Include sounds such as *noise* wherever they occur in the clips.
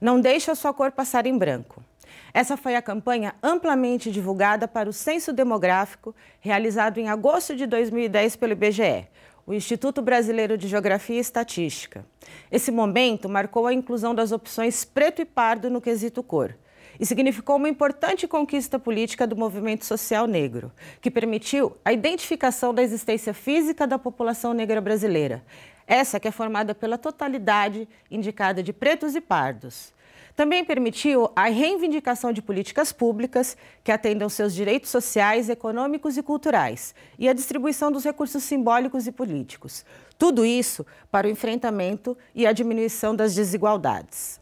Não deixe a sua cor passar em branco. Essa foi a campanha amplamente divulgada para o Censo Demográfico, realizado em agosto de 2010 pelo IBGE, o Instituto Brasileiro de Geografia e Estatística. Esse momento marcou a inclusão das opções preto e pardo no quesito cor e significou uma importante conquista política do movimento social negro, que permitiu a identificação da existência física da população negra brasileira, essa que é formada pela totalidade indicada de pretos e pardos. Também permitiu a reivindicação de políticas públicas que atendam seus direitos sociais, econômicos e culturais e a distribuição dos recursos simbólicos e políticos. Tudo isso para o enfrentamento e a diminuição das desigualdades.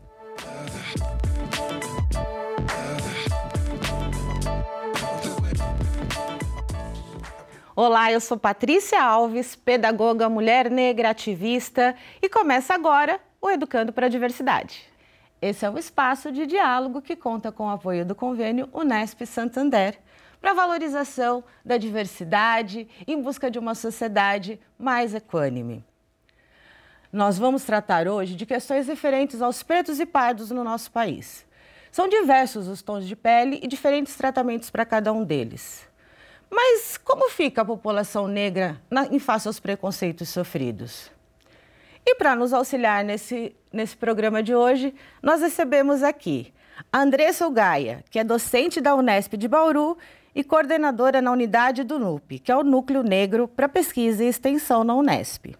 Olá, eu sou Patrícia Alves, pedagoga, mulher negra, ativista, e começa agora o Educando para a Diversidade. Esse é um espaço de diálogo que conta com o apoio do convênio Unesp Santander para valorização da diversidade em busca de uma sociedade mais equânime. Nós vamos tratar hoje de questões referentes aos pretos e pardos no nosso país. São diversos os tons de pele e diferentes tratamentos para cada um deles. Mas como fica a população negra na, em face aos preconceitos sofridos? E para nos auxiliar nesse, nesse programa de hoje, nós recebemos aqui a Andressa Gaia, que é docente da Unesp de Bauru e coordenadora na unidade do NUP, que é o Núcleo Negro para Pesquisa e Extensão na Unesp.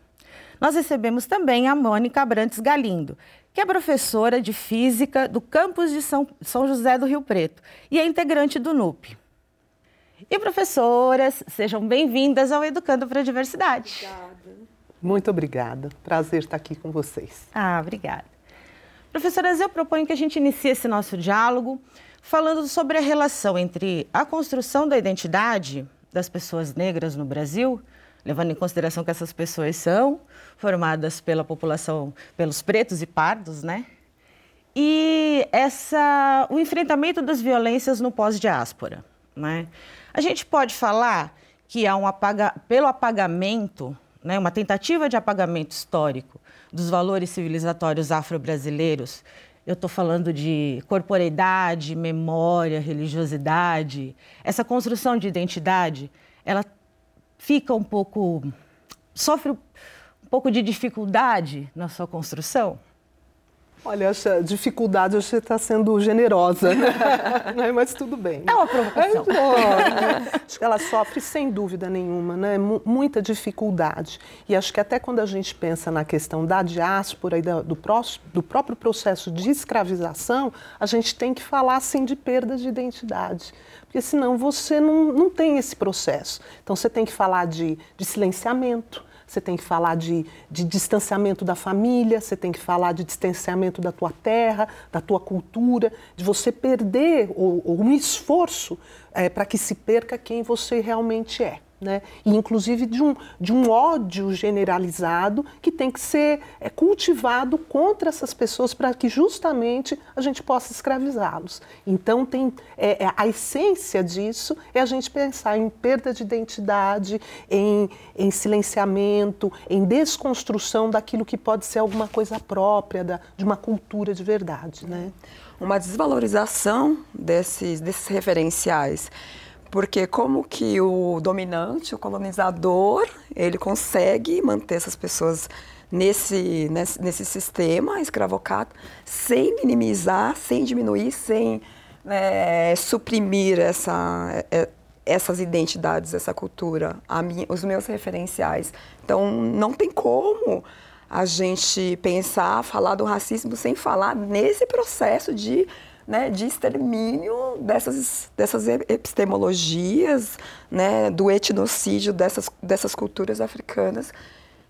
Nós recebemos também a Mônica Abrantes Galindo, que é professora de Física do campus de São, São José do Rio Preto e é integrante do NUP. E professoras, sejam bem-vindas ao Educando para a Diversidade. Obrigada. Muito obrigada. Prazer estar aqui com vocês. Ah, obrigada. Professoras, eu proponho que a gente inicie esse nosso diálogo falando sobre a relação entre a construção da identidade das pessoas negras no Brasil, levando em consideração que essas pessoas são formadas pela população, pelos pretos e pardos, né? E essa, o enfrentamento das violências no pós-diáspora, né? A gente pode falar que há um apaga, pelo apagamento, né, uma tentativa de apagamento histórico dos valores civilizatórios afro-brasileiros. Eu estou falando de corporeidade, memória, religiosidade. Essa construção de identidade, ela fica um pouco. sofre um pouco de dificuldade na sua construção? Olha, essa dificuldade você está sendo generosa, *laughs* né? mas tudo bem. É uma provocação. É, *laughs* ela sofre sem dúvida nenhuma, né? muita dificuldade. E acho que até quando a gente pensa na questão da diáspora e do, próximo, do próprio processo de escravização, a gente tem que falar assim de perda de identidade porque senão você não, não tem esse processo. Então você tem que falar de, de silenciamento, você tem que falar de, de distanciamento da família, você tem que falar de distanciamento da tua terra, da tua cultura, de você perder ou, ou um esforço é, para que se perca quem você realmente é né? e inclusive de um, de um ódio generalizado que tem que ser é, cultivado contra essas pessoas para que justamente a gente possa escravizá-los. Então tem é, é, a essência disso é a gente pensar em perda de identidade, em, em silenciamento, em desconstrução daquilo que pode ser alguma coisa própria da, de uma cultura de verdade. Né? Uma desvalorização desses, desses referenciais porque como que o dominante, o colonizador, ele consegue manter essas pessoas nesse, nesse, nesse sistema escravocado sem minimizar, sem diminuir, sem é, suprimir essa, é, essas identidades, essa cultura, os meus referenciais. Então, não tem como a gente pensar, falar do racismo sem falar nesse processo de né, de extermínio dessas, dessas epistemologias, né, do etnocídio dessas, dessas culturas africanas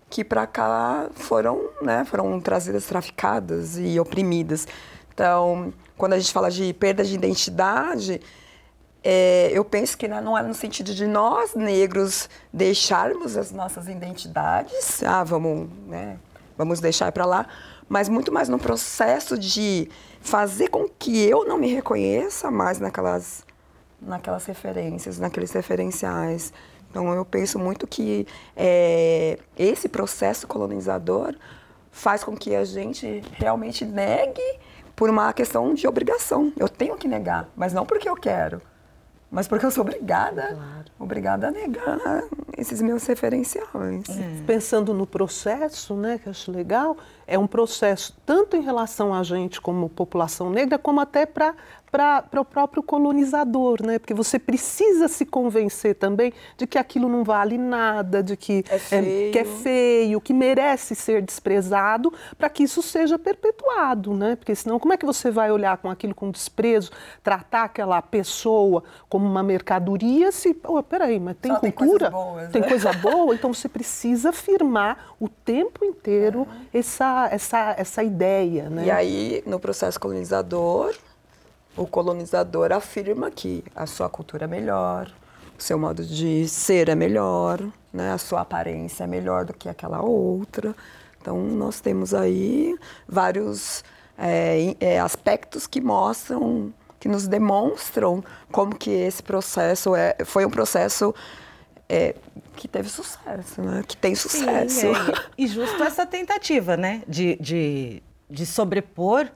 que para cá foram, né, foram trazidas, traficadas e oprimidas. Então, quando a gente fala de perda de identidade, é, eu penso que não é no sentido de nós, negros, deixarmos as nossas identidades, ah, vamos, né, vamos deixar para lá, mas muito mais no processo de fazer com que eu não me reconheça mais naquelas, naquelas referências, naqueles referenciais. Então, eu penso muito que é, esse processo colonizador faz com que a gente realmente negue por uma questão de obrigação. Eu tenho que negar, mas não porque eu quero, mas porque eu sou obrigada, claro. obrigada a negar esses meus referenciais. É. Pensando no processo, né, que eu acho legal, é um processo tanto em relação a gente como população negra, como até para para o próprio colonizador, né? Porque você precisa se convencer também de que aquilo não vale nada, de que é feio, é, que, é feio, que merece ser desprezado, para que isso seja perpetuado, né? Porque senão como é que você vai olhar com aquilo com desprezo, tratar aquela pessoa como uma mercadoria se, oh, peraí, mas tem Só cultura, tem, boas, tem né? coisa boa, então você precisa afirmar o tempo inteiro é. essa, essa, essa ideia, né? E aí, no processo colonizador, o colonizador afirma que a sua cultura é melhor, o seu modo de ser é melhor, né? a sua aparência é melhor do que aquela outra. Então, nós temos aí vários é, é, aspectos que mostram, que nos demonstram como que esse processo é, foi um processo é, que teve sucesso, né? que tem sucesso. Sim, é. E justo essa tentativa né? de, de, de sobrepor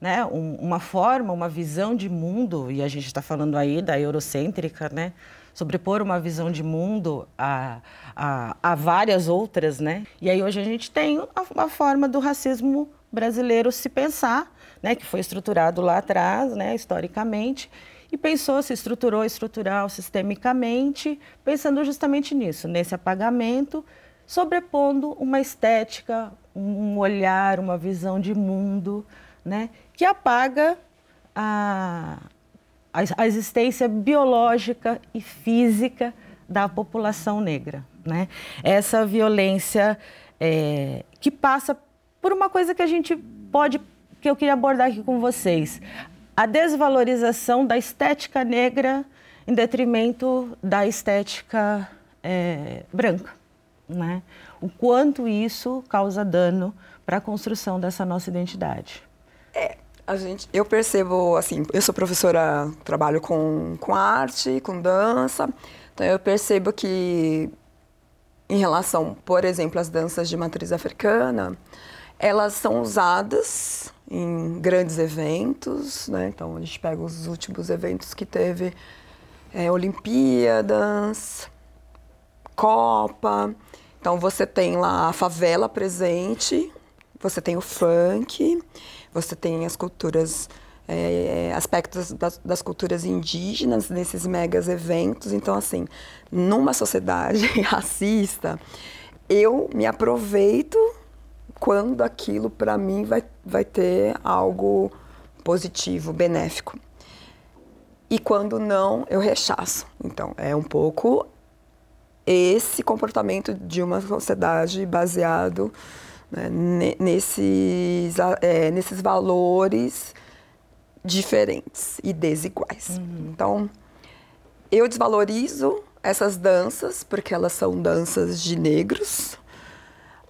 né, um, uma forma, uma visão de mundo, e a gente está falando aí da eurocêntrica, né, sobrepor uma visão de mundo a, a, a, várias outras, né? E aí hoje a gente tem a, a forma do racismo brasileiro se pensar, né, que foi estruturado lá atrás, né, historicamente, e pensou, se estruturou estrutural sistemicamente, pensando justamente nisso, nesse apagamento, sobrepondo uma estética, um olhar, uma visão de mundo, né, que apaga a, a, existência biológica e física da população negra. Né? Essa violência é, que passa por uma coisa que a gente pode, que eu queria abordar aqui com vocês, a desvalorização da estética negra em detrimento da estética é, branca. Né? O quanto isso causa dano para a construção dessa nossa identidade. É, a gente, eu percebo, assim, eu sou professora, trabalho com, com arte, com dança, então eu percebo que em relação, por exemplo, às danças de matriz africana, elas são usadas em grandes eventos, né? Então a gente pega os últimos eventos que teve é, Olimpíadas, Copa. Então você tem lá a favela presente, você tem o funk, você tem as culturas, é, aspectos das, das, culturas indígenas nesses megas eventos. Então, assim, numa sociedade *laughs* racista, eu me aproveito quando aquilo para mim vai, vai ter algo positivo, benéfico. E quando não, eu rechaço. Então, é um pouco esse comportamento de uma sociedade baseado né, nesses, é, nesses valores diferentes e desiguais. Uhum. Então, eu desvalorizo essas danças porque elas são danças de negros,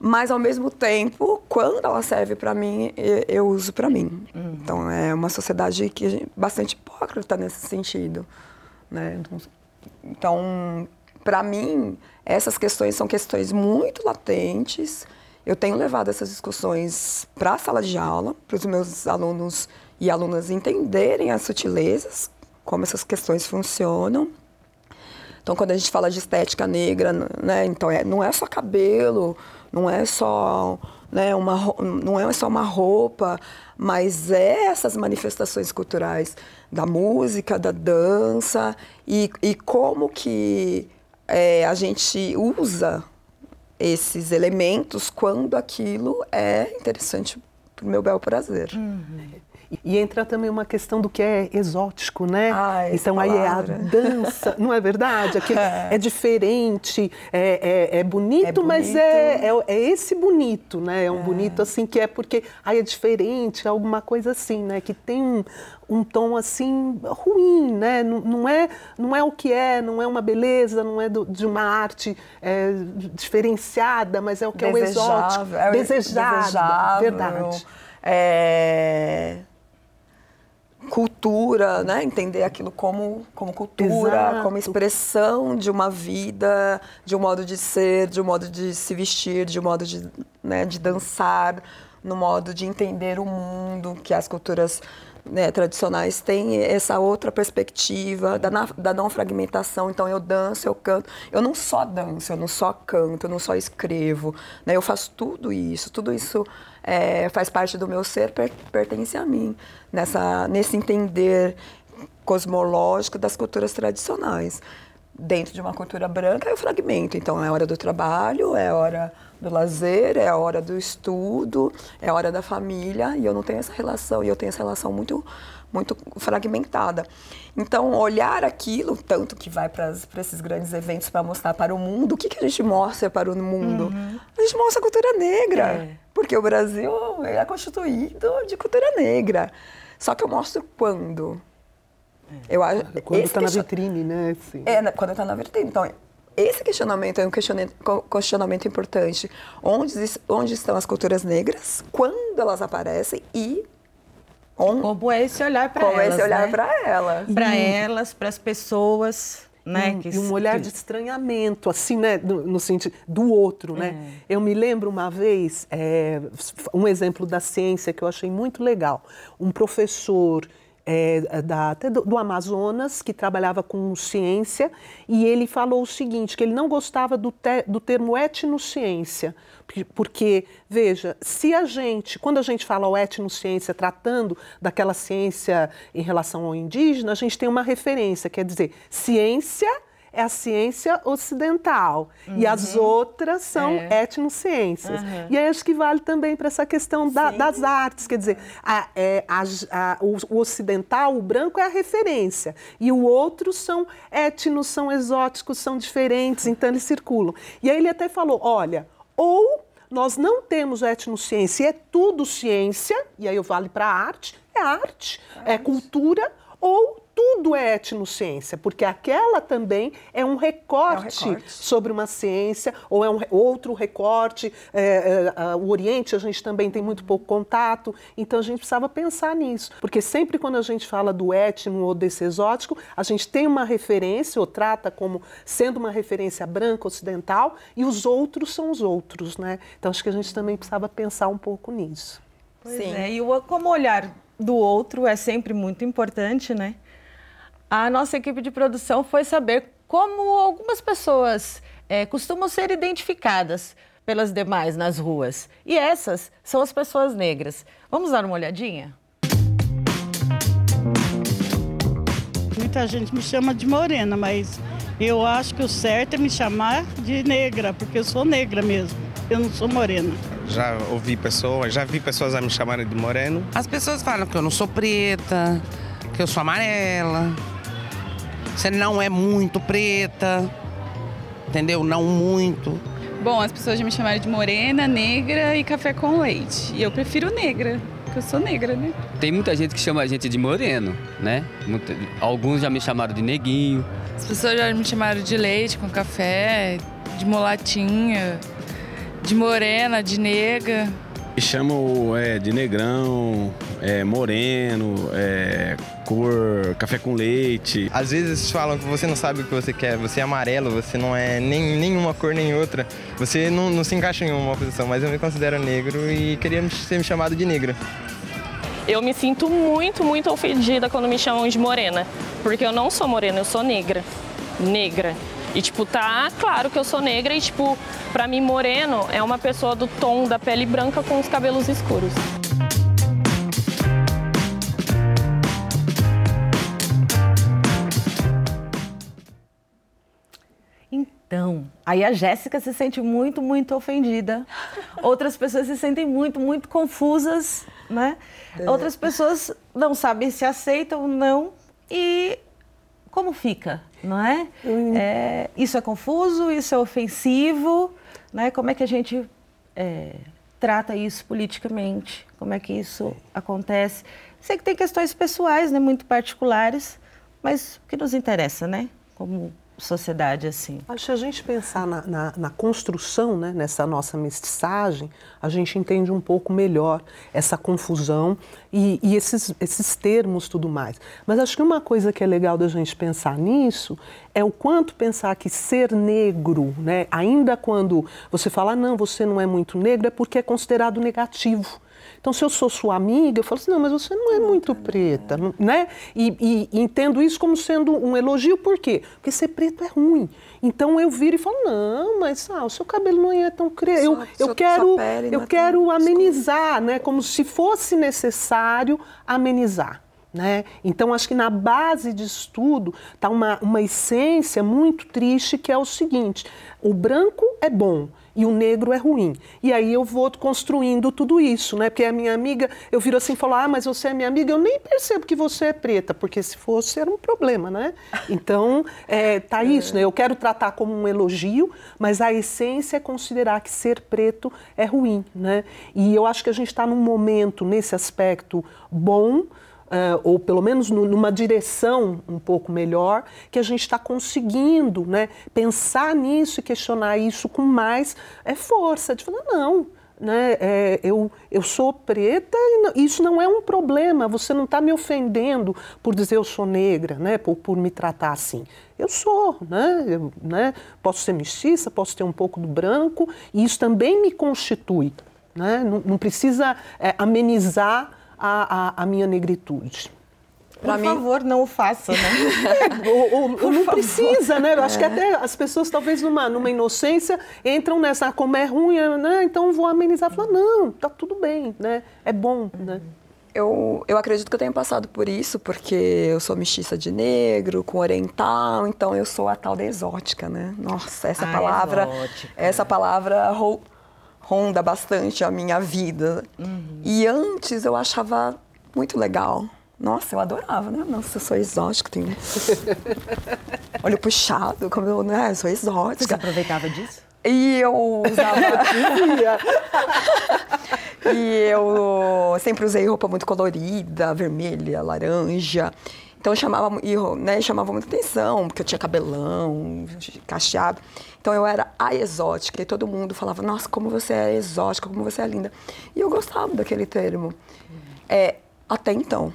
mas ao mesmo tempo, quando ela serve para mim, eu uso para mim. Uhum. Então é uma sociedade que é bastante hipócrita nesse sentido, né? Então, para mim, essas questões são questões muito latentes eu tenho levado essas discussões para a sala de aula, para os meus alunos e alunas entenderem as sutilezas, como essas questões funcionam. Então, quando a gente fala de estética negra, né, então é, não é só cabelo, não é só, né, uma, não é só uma roupa, mas é essas manifestações culturais da música, da dança e, e como que é, a gente usa esses elementos quando aquilo é interessante para o meu bel prazer. Uhum. E entra também uma questão do que é exótico, né? Ah, então aí palavra. é a *laughs* dança, não é verdade? Aquilo é. é diferente, é, é, é, bonito, é, bonito, mas é, é, é, esse bonito, né? É um é. bonito assim que é porque aí é diferente, alguma coisa assim, né? Que tem um, um tom assim ruim, né? Não, não, é, não é o que é, não é uma beleza, não é do, de uma arte é, diferenciada, mas é o que desejável, é o exótico, é desejado, desejável, verdade. É, cultura, né? Entender aquilo como, como cultura, Exato. como expressão de uma vida, de um modo de ser, de um modo de se vestir, de um modo de, né, de dançar no modo de entender o mundo, que as culturas né, tradicionais têm essa outra perspectiva da, da não fragmentação. Então, eu danço, eu canto. Eu não só danço, eu não só canto, eu não só escrevo. Né? Eu faço tudo isso. Tudo isso é, faz parte do meu ser, per, pertence a mim. Nessa, nesse entender cosmológico das culturas tradicionais. Dentro de uma cultura branca o fragmento. Então, é hora do trabalho, é hora do lazer, é a hora do estudo, é a hora da família, e eu não tenho essa relação, e eu tenho essa relação muito muito fragmentada. Então, olhar aquilo, tanto que vai para esses grandes eventos para mostrar para o mundo, o que, que a gente mostra para o mundo? Uhum. A gente mostra a cultura negra, é. porque o Brasil é constituído de cultura negra. Só que eu mostro quando? É. Eu, quando está na vitrine, né? Sim. É, quando está na vitrine. Então, esse questionamento é um questionamento, questionamento importante. Onde, onde estão as culturas negras? Quando elas aparecem e onde, como é esse olhar para elas? Como é esse olhar né? para elas? Para elas, para as pessoas. Né, e, que, e um olhar que... de estranhamento, assim, né, no, no sentido do outro, né? É. Eu me lembro uma vez, é, um exemplo da ciência que eu achei muito legal. Um professor é, da, do, do, Amazonas, que trabalhava com ciência, e ele falou o seguinte, que ele não gostava do, te, do termo etnociência, porque, veja, se a gente, quando a gente fala o etnociência tratando daquela ciência em relação ao indígena, a gente tem uma referência, quer dizer, ciência é a ciência ocidental uhum. e as uhum. outras são é. etnociências. Uhum. E aí acho que vale também para essa questão da, das artes, quer dizer, a, é, a, a, o, o, ocidental, o branco é a referência e o outro são etnos, são exóticos, são diferentes, *laughs* então eles circulam. E aí ele até falou, olha, ou nós não temos etnociência e é tudo ciência, e aí eu vale para a arte, é arte, é, é cultura, ou tudo é etnociência, porque aquela também é um recorte, é um recorte. sobre uma ciência, ou é um outro recorte. É, é, o Oriente a gente também tem muito pouco contato, então a gente precisava pensar nisso, porque sempre quando a gente fala do etno ou desse exótico, a gente tem uma referência, ou trata como sendo uma referência branca ocidental, e os outros são os outros, né? Então acho que a gente também precisava pensar um pouco nisso. Pois Sim. é, e o, como olhar do outro é sempre muito importante, né? a nossa equipe de produção foi saber como algumas pessoas é, costumam ser identificadas pelas demais nas ruas. E essas são as pessoas negras. Vamos dar uma olhadinha? Muita gente me chama de morena, mas eu acho que o certo é me chamar de negra, porque eu sou negra mesmo. Eu não sou morena. Já ouvi pessoas, já vi pessoas a me chamarem de moreno. As pessoas falam que eu não sou preta, que eu sou amarela. Você não é muito preta, entendeu? Não muito. Bom, as pessoas já me chamaram de morena, negra e café com leite. E eu prefiro negra, porque eu sou negra, né? Tem muita gente que chama a gente de moreno, né? Alguns já me chamaram de neguinho. As pessoas já me chamaram de leite com café, de mulatinha, de morena, de nega. Me chamam é, de negrão, é, moreno, é, cor, café com leite. Às vezes falam que você não sabe o que você quer, você é amarelo, você não é nem nenhuma cor nem outra. Você não, não se encaixa em uma posição, mas eu me considero negro e queria ser me chamado de negra. Eu me sinto muito, muito ofendida quando me chamam de morena, porque eu não sou morena, eu sou negra. Negra. E, tipo, tá claro que eu sou negra e, tipo, pra mim, moreno é uma pessoa do tom da pele branca com os cabelos escuros. Então, aí a Jéssica se sente muito, muito ofendida. Outras pessoas se sentem muito, muito confusas, né? É. Outras pessoas não sabem se aceitam ou não. E como fica, não é? Hum. é? Isso é confuso, isso é ofensivo, né? Como é que a gente é, trata isso politicamente? Como é que isso acontece? Sei que tem questões pessoais, né, muito particulares, mas o que nos interessa, né? Como sociedade assim? Acho que a gente pensar na, na, na, construção, né, nessa nossa mestiçagem, a gente entende um pouco melhor essa confusão e, e, esses, esses termos tudo mais. Mas acho que uma coisa que é legal da gente pensar nisso é o quanto pensar que ser negro, né, ainda quando você fala, não, você não é muito negro, é porque é considerado negativo. Então, se eu sou sua amiga, eu falo assim, não, mas você não é muito preta, né? E, e, entendo isso como sendo um elogio, por quê? Porque ser preto é ruim. Então eu viro e falo, não, mas ah, o seu cabelo não é tão crespo. Eu, eu quero, eu é quero amenizar, né? Como se fosse necessário amenizar. Né? Então, acho que na base de estudo está uma, uma essência muito triste que é o seguinte: o branco é bom, e o negro é ruim. E aí eu vou construindo tudo isso, né? Porque a minha amiga, eu viro assim e falo, ah, mas você é minha amiga, eu nem percebo que você é preta, porque se fosse era um problema, né? *laughs* Então, é, tá isso, né? Eu quero tratar como um elogio, mas a essência é considerar que ser preto é ruim, né? E eu acho que a gente está num momento, nesse aspecto, bom, uh, ou pelo menos no, numa direção um pouco melhor, que a gente está conseguindo né, pensar nisso e questionar isso com mais é, força, de falar, não, né, é, eu, eu sou preta e não, isso não é um problema, você não está me ofendendo por dizer eu sou negra, né, por, por me tratar assim. Eu sou, né, eu, né, posso ser mestiça, posso ter um pouco do branco, e isso também me constitui. Né, não, não precisa é, amenizar a, a, a minha negritude. Por mim... favor, não o faça, né? *laughs* ou, ou, não favor. precisa, né? Eu acho que é. até as pessoas, talvez numa, numa inocência, entram nessa, como é ruim, né? então vou amenizar. Falar, não, tá tudo bem, né? É bom, né? Eu, eu acredito que eu tenha passado por isso, porque eu sou mestiça de negro, com oriental, então eu sou a tal da exótica, né? Nossa, essa ah, palavra... Exótica. Essa palavra ronda bastante a minha vida. Uhum. E antes eu achava muito legal. Nossa, eu adorava, né? Nossa, eu sou exótica, tenho *laughs* olho puxado, como eu, né? Eu sou exótica. Você aproveitava disso? E eu usava. *laughs* *laughs* e eu sempre usei roupa muito colorida, vermelha, laranja. Então chamava, né, chamava muita atenção, porque eu tinha cabelão, cacheado. Então eu era a exótica e todo mundo falava, nossa, como você é exótica, como você é linda. E eu gostava daquele termo. É, até então.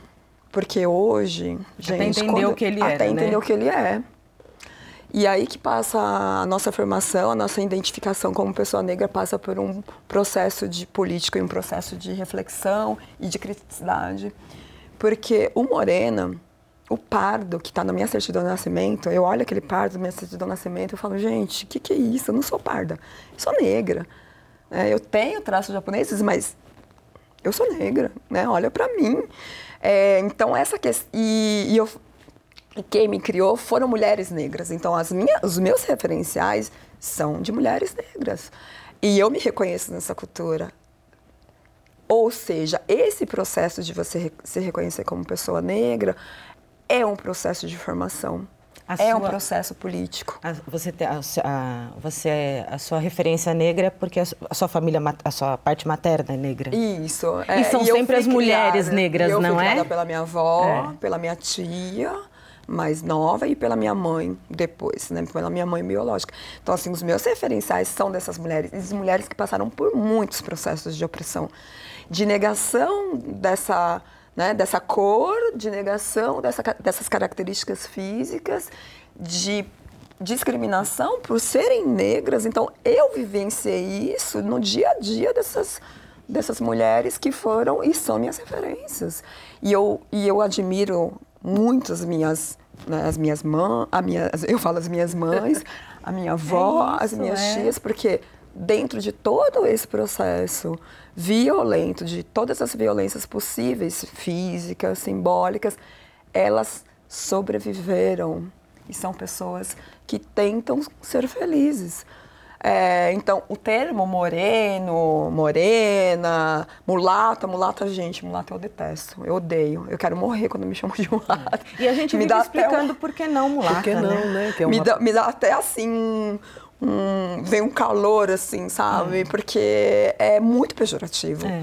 Porque hoje, gente. Até entender o que ele é. Até entender né? o que ele é. E aí que passa a nossa formação, a nossa identificação como pessoa negra passa por um processo de político e um processo de reflexão e de criticidade. Porque o Morena, o pardo que está na minha certidão de nascimento, eu olho aquele pardo na minha certidão de nascimento e falo, gente, o que, que é isso? Eu não sou parda, eu sou negra. É, eu tenho traços japoneses, mas eu sou negra, né? Olha para mim. É, então, essa questão... E, e, eu, quem me criou foram mulheres negras. Então, as minhas, os meus referenciais são de mulheres negras. E eu me reconheço nessa cultura. Ou seja, esse processo de você se reconhecer como pessoa negra é um processo de formação. A é sua, um processo político. A, você, tem, a, a, você a sua referência negra porque a, sua família, a sua parte materna é negra. Isso. É, e são e sempre as mulheres criada, negras, eu não fui é? pela minha avó, é. pela minha tia mais nova e pela minha mãe depois, né? Pela minha mãe biológica. Então, assim, os meus referenciais são dessas mulheres, e mulheres que passaram por muitos processos de opressão, de negação dessa né, dessa cor, de negação dessa, dessas características físicas, de discriminação por serem negras. Então, eu vivenciei isso no dia a dia dessas, dessas mulheres que foram e são minhas referências. E eu, e eu admiro muito as minhas, né, as minhas mães, minha, eu falo as minhas mães, a minha *laughs* avó, é isso, as minhas é. tias, porque dentro de todo esse processo violento, de todas as violências possíveis, físicas, simbólicas, elas sobreviveram e são pessoas que tentam ser felizes. É, então, o termo moreno, morena, mulata, mulata, gente, mulata eu detesto, eu odeio, eu quero morrer quando me chamam de mulata. E a gente me dá explicando um... por que não mulata, por que não, né? né? É uma... me, dá, me dá até assim um, vem um calor, assim, sabe? É. Porque é muito pejorativo. É.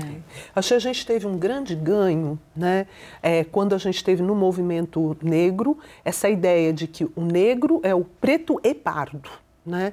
Acho que a gente teve um grande ganho, né? É, quando a gente teve no movimento negro, essa ideia de que o negro é o preto e pardo. Né?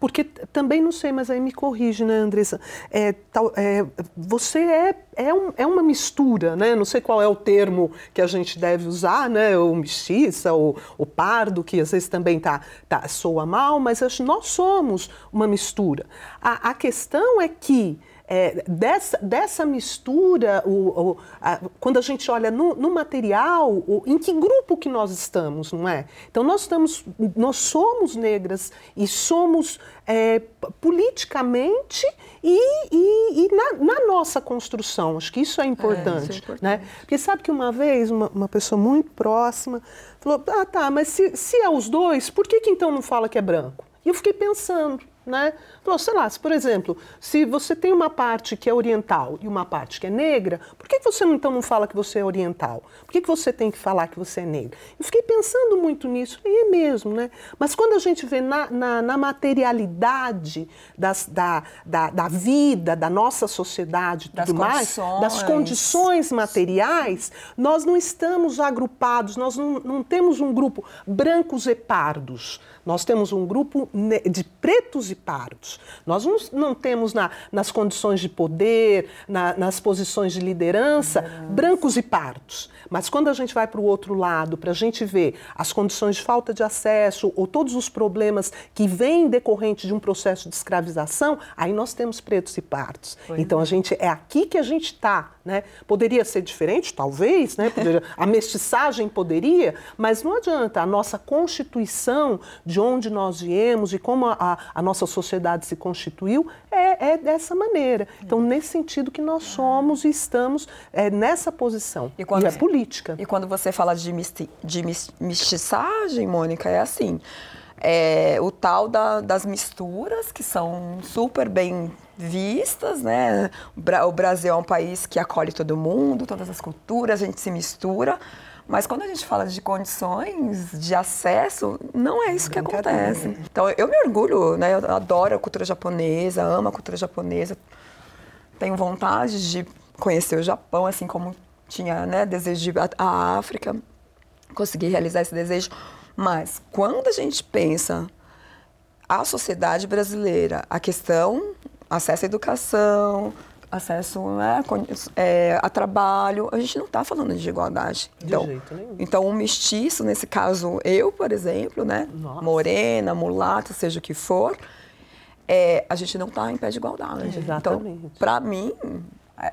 Porque também não sei, mas aí me corrige, né, Andressa? É, tal, é, você é, é, um, é uma mistura, né? Não sei qual é o termo que a gente deve usar, né? O mestiça, o, o pardo, que às vezes também tá, tá, soa mal, mas nós somos uma mistura. A, a questão é que é, dessa, dessa mistura, o, o, a, quando a gente olha no, no material, o, em que grupo que nós estamos, não é? Então nós estamos, nós somos negras e somos é, politicamente e, e, e na, na, nossa construção. Acho que isso é importante, é, isso é importante. né? Porque sabe que uma vez uma, uma pessoa muito próxima falou, ah tá, mas se, se é os dois, por que, que então não fala que é branco? E eu fiquei pensando, né? Falou, sei lá, se, por exemplo, se você tem uma parte que é oriental e uma parte que é negra, por que você então não fala que você é oriental? Por que você tem que falar que você é negra? Eu fiquei pensando muito nisso, e é mesmo, né? Mas quando a gente vê na, na, na materialidade das, da, da, da, vida, da nossa sociedade tudo mais, das condições materiais, nós não estamos agrupados, nós não, não temos um grupo brancos e pardos, nós temos um grupo de pretos e pardos. Nós não, não temos na, nas condições de poder, na, nas posições de liderança, brancos e pardos. Mas quando a gente vai para o outro lado, para a gente ver as condições de falta de acesso ou todos os problemas que vêm decorrente de um processo de escravização, aí nós temos pretos e pardos. Foi então a gente é aqui que a gente está. Né? Poderia ser diferente, talvez, né? Poderia, *laughs* a mestiçagem poderia, mas não adianta. A nossa constituição, de onde nós viemos e como a, a nossa sociedade se constituiu, é, é, dessa maneira. Então, nesse sentido que nós somos e estamos é, nessa posição. E, quando, e é política. E quando você fala de, misti, de mestiçagem, Mônica, é assim. É, o tal da, das misturas, que são super bem vistas, né? O Brasil é um país que acolhe todo mundo, todas as culturas, a gente se mistura. Mas quando a gente fala de condições de acesso, não é isso que acontece. Então, eu me orgulho, né? Eu adoro a cultura japonesa, amo a cultura japonesa. Tenho vontade de conhecer o Japão, assim como tinha né, desejo de ir à África. Consegui realizar esse desejo. Mas quando a gente pensa a sociedade brasileira, a questão acesso à educação, acesso né, é, a trabalho, a gente não está falando de igualdade. De então, jeito nenhum. Então, um mestiço, nesse caso, eu, por exemplo, né, morena, mulata, seja o que for, é, a gente não está em pé de igualdade. Exatamente. Então, para mim,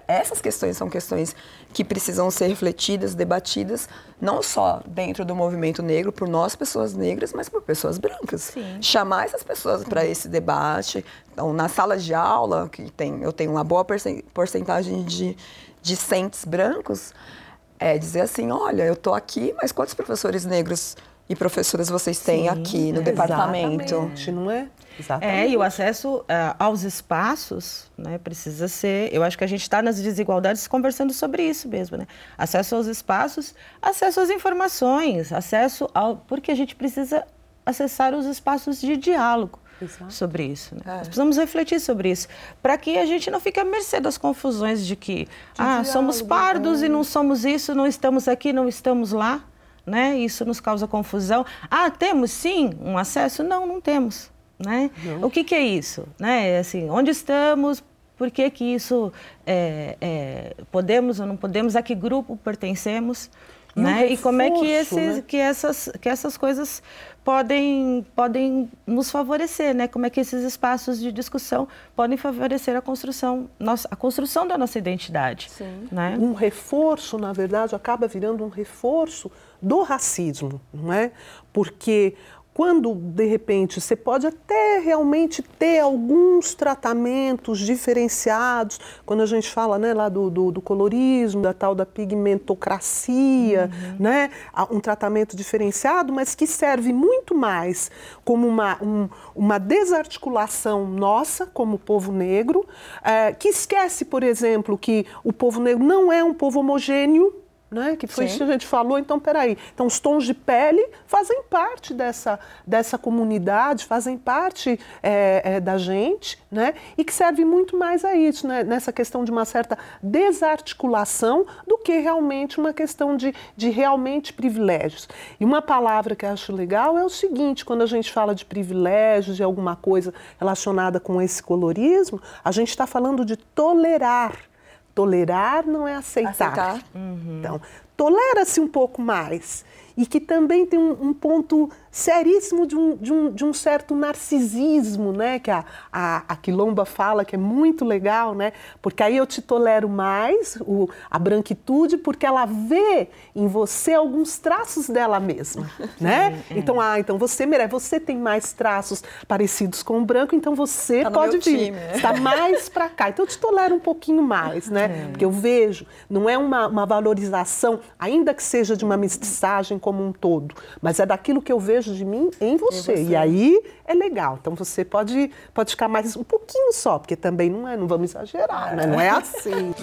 essas questões são questões que precisam ser refletidas, debatidas, não só dentro do movimento negro, por nós, pessoas negras, mas por pessoas brancas. Sim. Chamar essas pessoas para esse debate. Então, na sala de aula, que tem, eu tenho uma boa porcentagem de discentes brancos, é dizer assim, olha, eu estou aqui, mas quantos professores negros e professoras vocês têm Sim, aqui no departamento? Não é? Exatamente. É, e o acesso uh, aos espaços né, precisa ser. Eu acho que a gente está nas desigualdades conversando sobre isso mesmo, né? Acesso aos espaços, acesso às informações, acesso ao. Porque a gente precisa acessar os espaços de diálogo. Exato. sobre isso. Né? É. Nós precisamos refletir sobre isso, para que a gente não fique à mercê das confusões de que de ah, diálogo, somos pardos é. e não somos isso, não estamos aqui, não estamos lá. Né? Isso nos causa confusão. Ah, temos sim um acesso? Não, não temos. Né? O que, que, é isso? Né? Assim, onde estamos? Por que, que isso é, é, podemos ou não podemos? A que grupo pertencemos? E, né? reforço, e como é que, esses, né? que, essas, que essas coisas podem, podem nos favorecer, né? Como é que esses espaços de discussão podem favorecer a construção, nossa, a construção da nossa identidade. Sim. Né? Um reforço, na verdade, acaba virando um reforço do racismo, não é? Porque quando de repente você pode até realmente ter alguns tratamentos diferenciados, quando a gente fala né, lá do, do, do colorismo, da tal da pigmentocracia, uhum. né, um tratamento diferenciado, mas que serve muito mais como uma, um, uma desarticulação nossa, como povo negro, é, que esquece, por exemplo, que o povo negro não é um povo homogêneo né? Que foi Sim. isso que a gente falou. Então, peraí. Então, os tons de pele fazem parte dessa, dessa comunidade, fazem parte é, é, da gente, né? E que serve muito mais a isso, né? Nessa questão de uma certa desarticulação do que realmente uma questão de, de realmente privilégios. E uma palavra que eu acho legal é o seguinte: quando a gente fala de privilégios, de alguma coisa relacionada com esse colorismo, a gente está falando de tolerar Tolerar não é aceitar. aceitar. Uhum. Então, tolera-se um pouco mais. e que também tem um, um ponto seríssimo de um, de um, de um certo narcisismo, né? Que a, a, a, Quilomba fala que é muito legal, né? Porque aí eu te tolero mais, o, a branquitude, porque ela vê em você alguns traços dela mesma, *laughs* né? É. Então, ah, então você merece, você tem mais traços parecidos com o branco, então você tá pode vir, está mais *laughs* para cá. Então eu te tolero um pouquinho mais, né? É. Porque eu vejo, não é uma, uma valorização, ainda que seja de uma mestiçagem como um todo, mas é daquilo que eu vejo de mim em você. em você. E aí é legal. Então você pode, pode ficar mais um pouquinho só, porque também não é, não vamos exagerar, né? Não é *laughs* assim.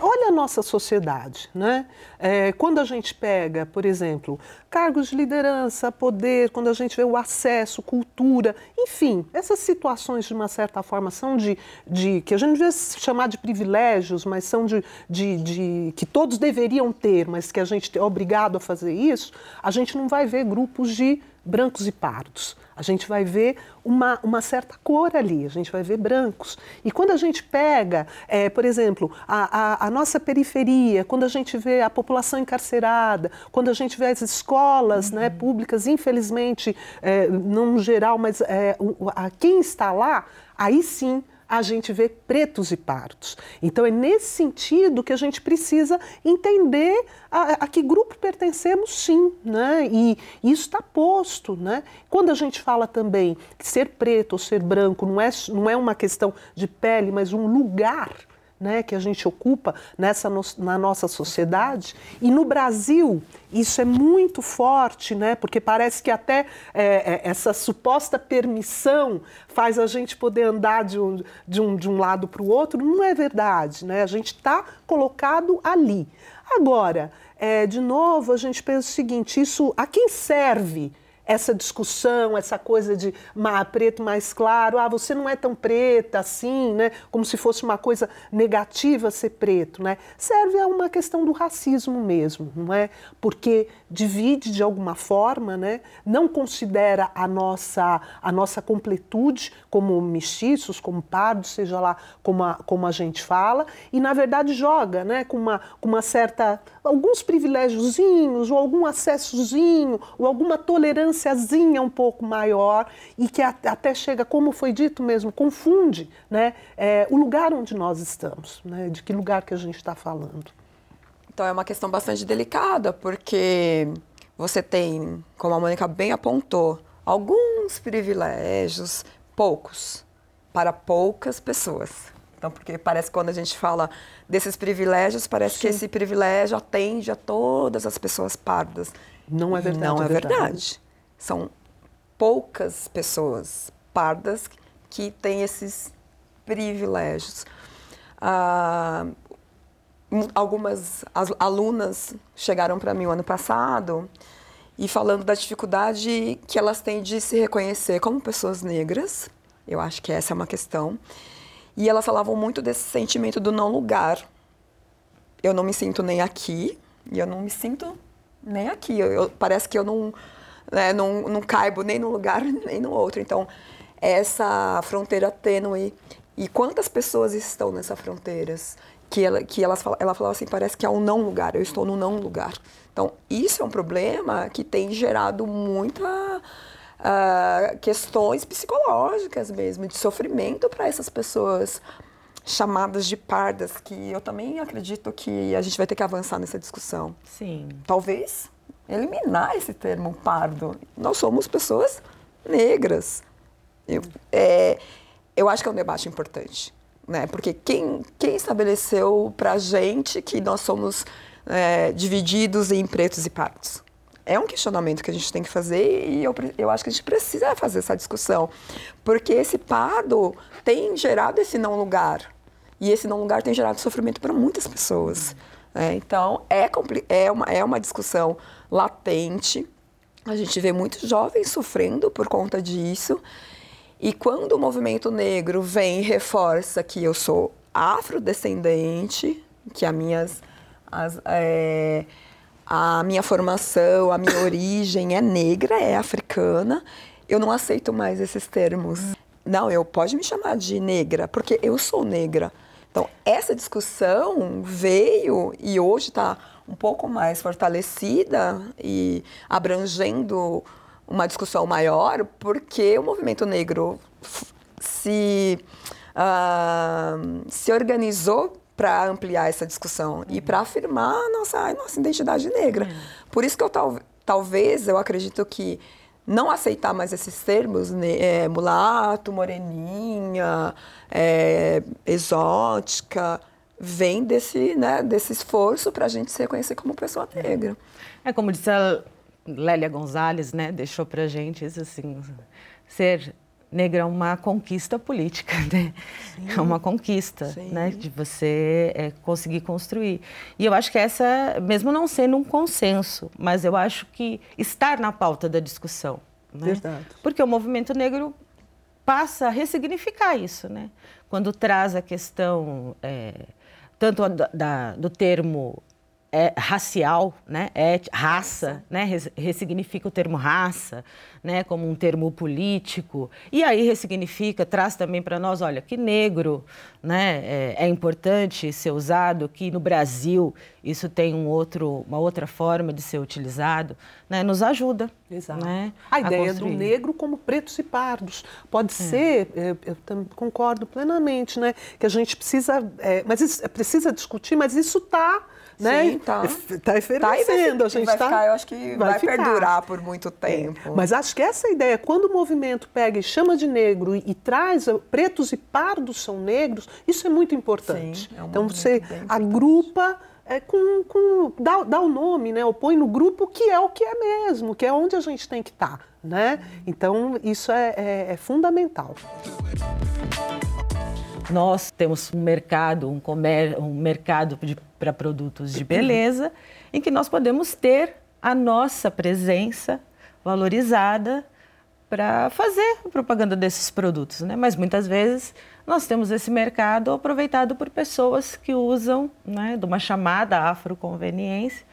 Olha a nossa sociedade, né? É, quando a gente pega, por exemplo, cargos de liderança, poder, quando a gente vê o acesso, cultura, enfim, essas situações de uma certa forma são de, de que a gente devia chamar de privilégios, mas são de, de, de que todos deveriam ter, mas que a gente é obrigado a fazer isso, a gente não vai ver grupos de brancos e pardos. A gente vai ver uma, uma certa cor ali, a gente vai ver brancos. E quando a gente pega, é, por exemplo, a, a, a, nossa periferia, quando a gente vê a população encarcerada, quando a gente vê as escolas né, uhum. né, públicas, infelizmente, é, não no geral, mas é, a, quem está lá, aí sim a gente vê pretos e pardos. Então é nesse sentido que a gente precisa entender a, a que grupo pertencemos, sim, né? E isso está posto, né? Quando a gente fala também que ser preto ou ser branco não é, não é uma questão de pele, mas um lugar né, que a gente ocupa nessa no, na nossa sociedade. E no Brasil, isso é muito forte, né, porque parece que até é, é, essa suposta permissão faz a gente poder andar de um, de um, de um lado para o outro. Não é verdade, né? a gente está colocado ali. Agora, é, de novo, a gente pensa o seguinte: isso a quem serve? Essa discussão, essa coisa de má, preto mais claro, ah, você não é tão preta assim, né? Como se fosse uma coisa negativa ser preto, né? Serve a uma questão do racismo mesmo, não é? Porque divide de alguma forma, né? Não considera a nossa a nossa completude como mestiços, como pardos, seja lá como a, como a gente fala, e na verdade joga, né? Com uma com uma certa alguns privilégiozinhos, ou algum acessozinho, ou alguma tolerânciazinha um pouco maior, e que até chega, como foi dito mesmo, confunde né, é, o lugar onde nós estamos, né, de que lugar que a gente está falando. Então é uma questão bastante delicada, porque você tem, como a Mônica bem apontou, alguns privilégios, poucos, para poucas pessoas. Então, porque parece que quando a gente fala desses privilégios, parece Sim. que esse privilégio atende a todas as pessoas pardas. Não é verdade. Não é, é verdade. verdade. São poucas pessoas pardas que têm esses privilégios. Ah, algumas alunas chegaram para mim o ano passado e falando da dificuldade que elas têm de se reconhecer como pessoas negras. Eu acho que essa é uma questão. E elas falavam muito desse sentimento do não lugar. Eu não me sinto nem aqui e eu não me sinto nem aqui. Eu, eu, parece que eu não, né, não, não caibo nem no lugar *laughs* nem no outro. Então, essa fronteira tênue. E quantas pessoas estão nessa fronteira? Que, ela, que elas, ela falava assim, parece que é um não lugar, eu estou no não lugar. Então, isso é um problema que tem gerado muita uh, questões psicológicas mesmo, de sofrimento para essas pessoas chamadas de pardas, que eu também acredito que a gente vai ter que avançar nessa discussão. Sim. Talvez eliminar esse termo pardo. Nós somos pessoas negras. Eu, é, eu acho que é um debate importante, né? Porque quem, quem estabeleceu para a gente que nós somos é, divididos em pretos e pardos? é um questionamento que a gente tem que fazer e eu, eu acho que a gente precisa fazer essa discussão. Porque esse pardo tem gerado esse não lugar. E esse não lugar tem gerado sofrimento para muitas pessoas. É, então, é, é, uma, é uma discussão latente. A gente vê muitos jovens sofrendo por conta disso. E quando o movimento negro vem e reforça que eu sou afrodescendente, que as minhas. As, é, a minha formação, a minha origem é negra, é africana, eu não aceito mais esses termos. Não, eu pode me chamar de negra, porque eu sou negra. Então, essa discussão veio e hoje está um pouco mais fortalecida e abrangendo uma discussão maior, porque o movimento negro se, uh, se organizou para ampliar essa discussão e para afirmar a nossa, a nossa identidade negra. Por isso que eu tal, talvez eu acredito que não aceitar mais esses termos, né, é, mulato, moreninha, é, exótica, vem desse, né, desse esforço para a gente se reconhecer como pessoa negra. É como disse a Lélia Gonzalez, né, deixou para a gente isso assim, ser negra é uma conquista política, *laughs* né? Sim. É uma conquista, Sim. né? De você é, conseguir construir. E eu acho que essa, mesmo não sendo um consenso, mas eu acho que estar na pauta da discussão. Né? Verdade. Porque o movimento negro passa a ressignificar isso, né? Quando traz a questão é, tanto da, do termo é, racial, né? É, raça, né? ressignifica o termo raça, né? Como um termo político. E aí ressignifica, traz também para nós, olha, que negro, né? É, é, importante ser usado, que no Brasil isso tem um outro, uma outra forma de ser utilizado, né? Nos ajuda. Exato. Né? A ideia a do negro como pretos e pardos pode é. ser, é, eu, eu concordo plenamente, né? Que a gente precisa, é, mas isso, precisa discutir, mas isso está né? Sim, tá. Está efervescendo. Tá a gente vai tá... ficar, eu acho que vai, vai perdurar por muito tempo. É. Mas acho que essa ideia, quando o movimento pega e chama de negro e, e traz pretos e pardos são negros, isso é muito importante. Sim, é um então você agrupa é, com, com dá, dá, o nome, né? Ou põe no grupo que é o que é mesmo, que é onde a gente tem que estar, tá, né? Então isso é, é, é fundamental. Nós temos um mercado, um, comer, um mercado para produtos de beleza, em que nós podemos ter a nossa presença valorizada para fazer a propaganda desses produtos, né? Mas muitas vezes nós temos esse mercado aproveitado por pessoas que usam, né, de uma chamada afroconveniência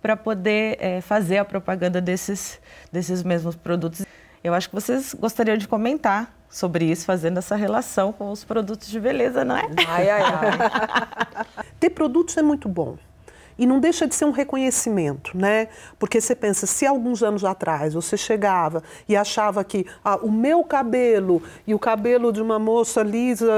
para poder é, fazer a propaganda desses, desses mesmos produtos. Eu acho que vocês gostariam de comentar sobre isso, fazendo essa relação com os produtos de beleza, não é? Ai, ai, ai. *laughs* Ter produtos é muito bom. E não deixa de ser um reconhecimento, né? Porque você pensa, se alguns anos atrás você chegava e achava que ah, o meu cabelo e o cabelo de uma moça lisa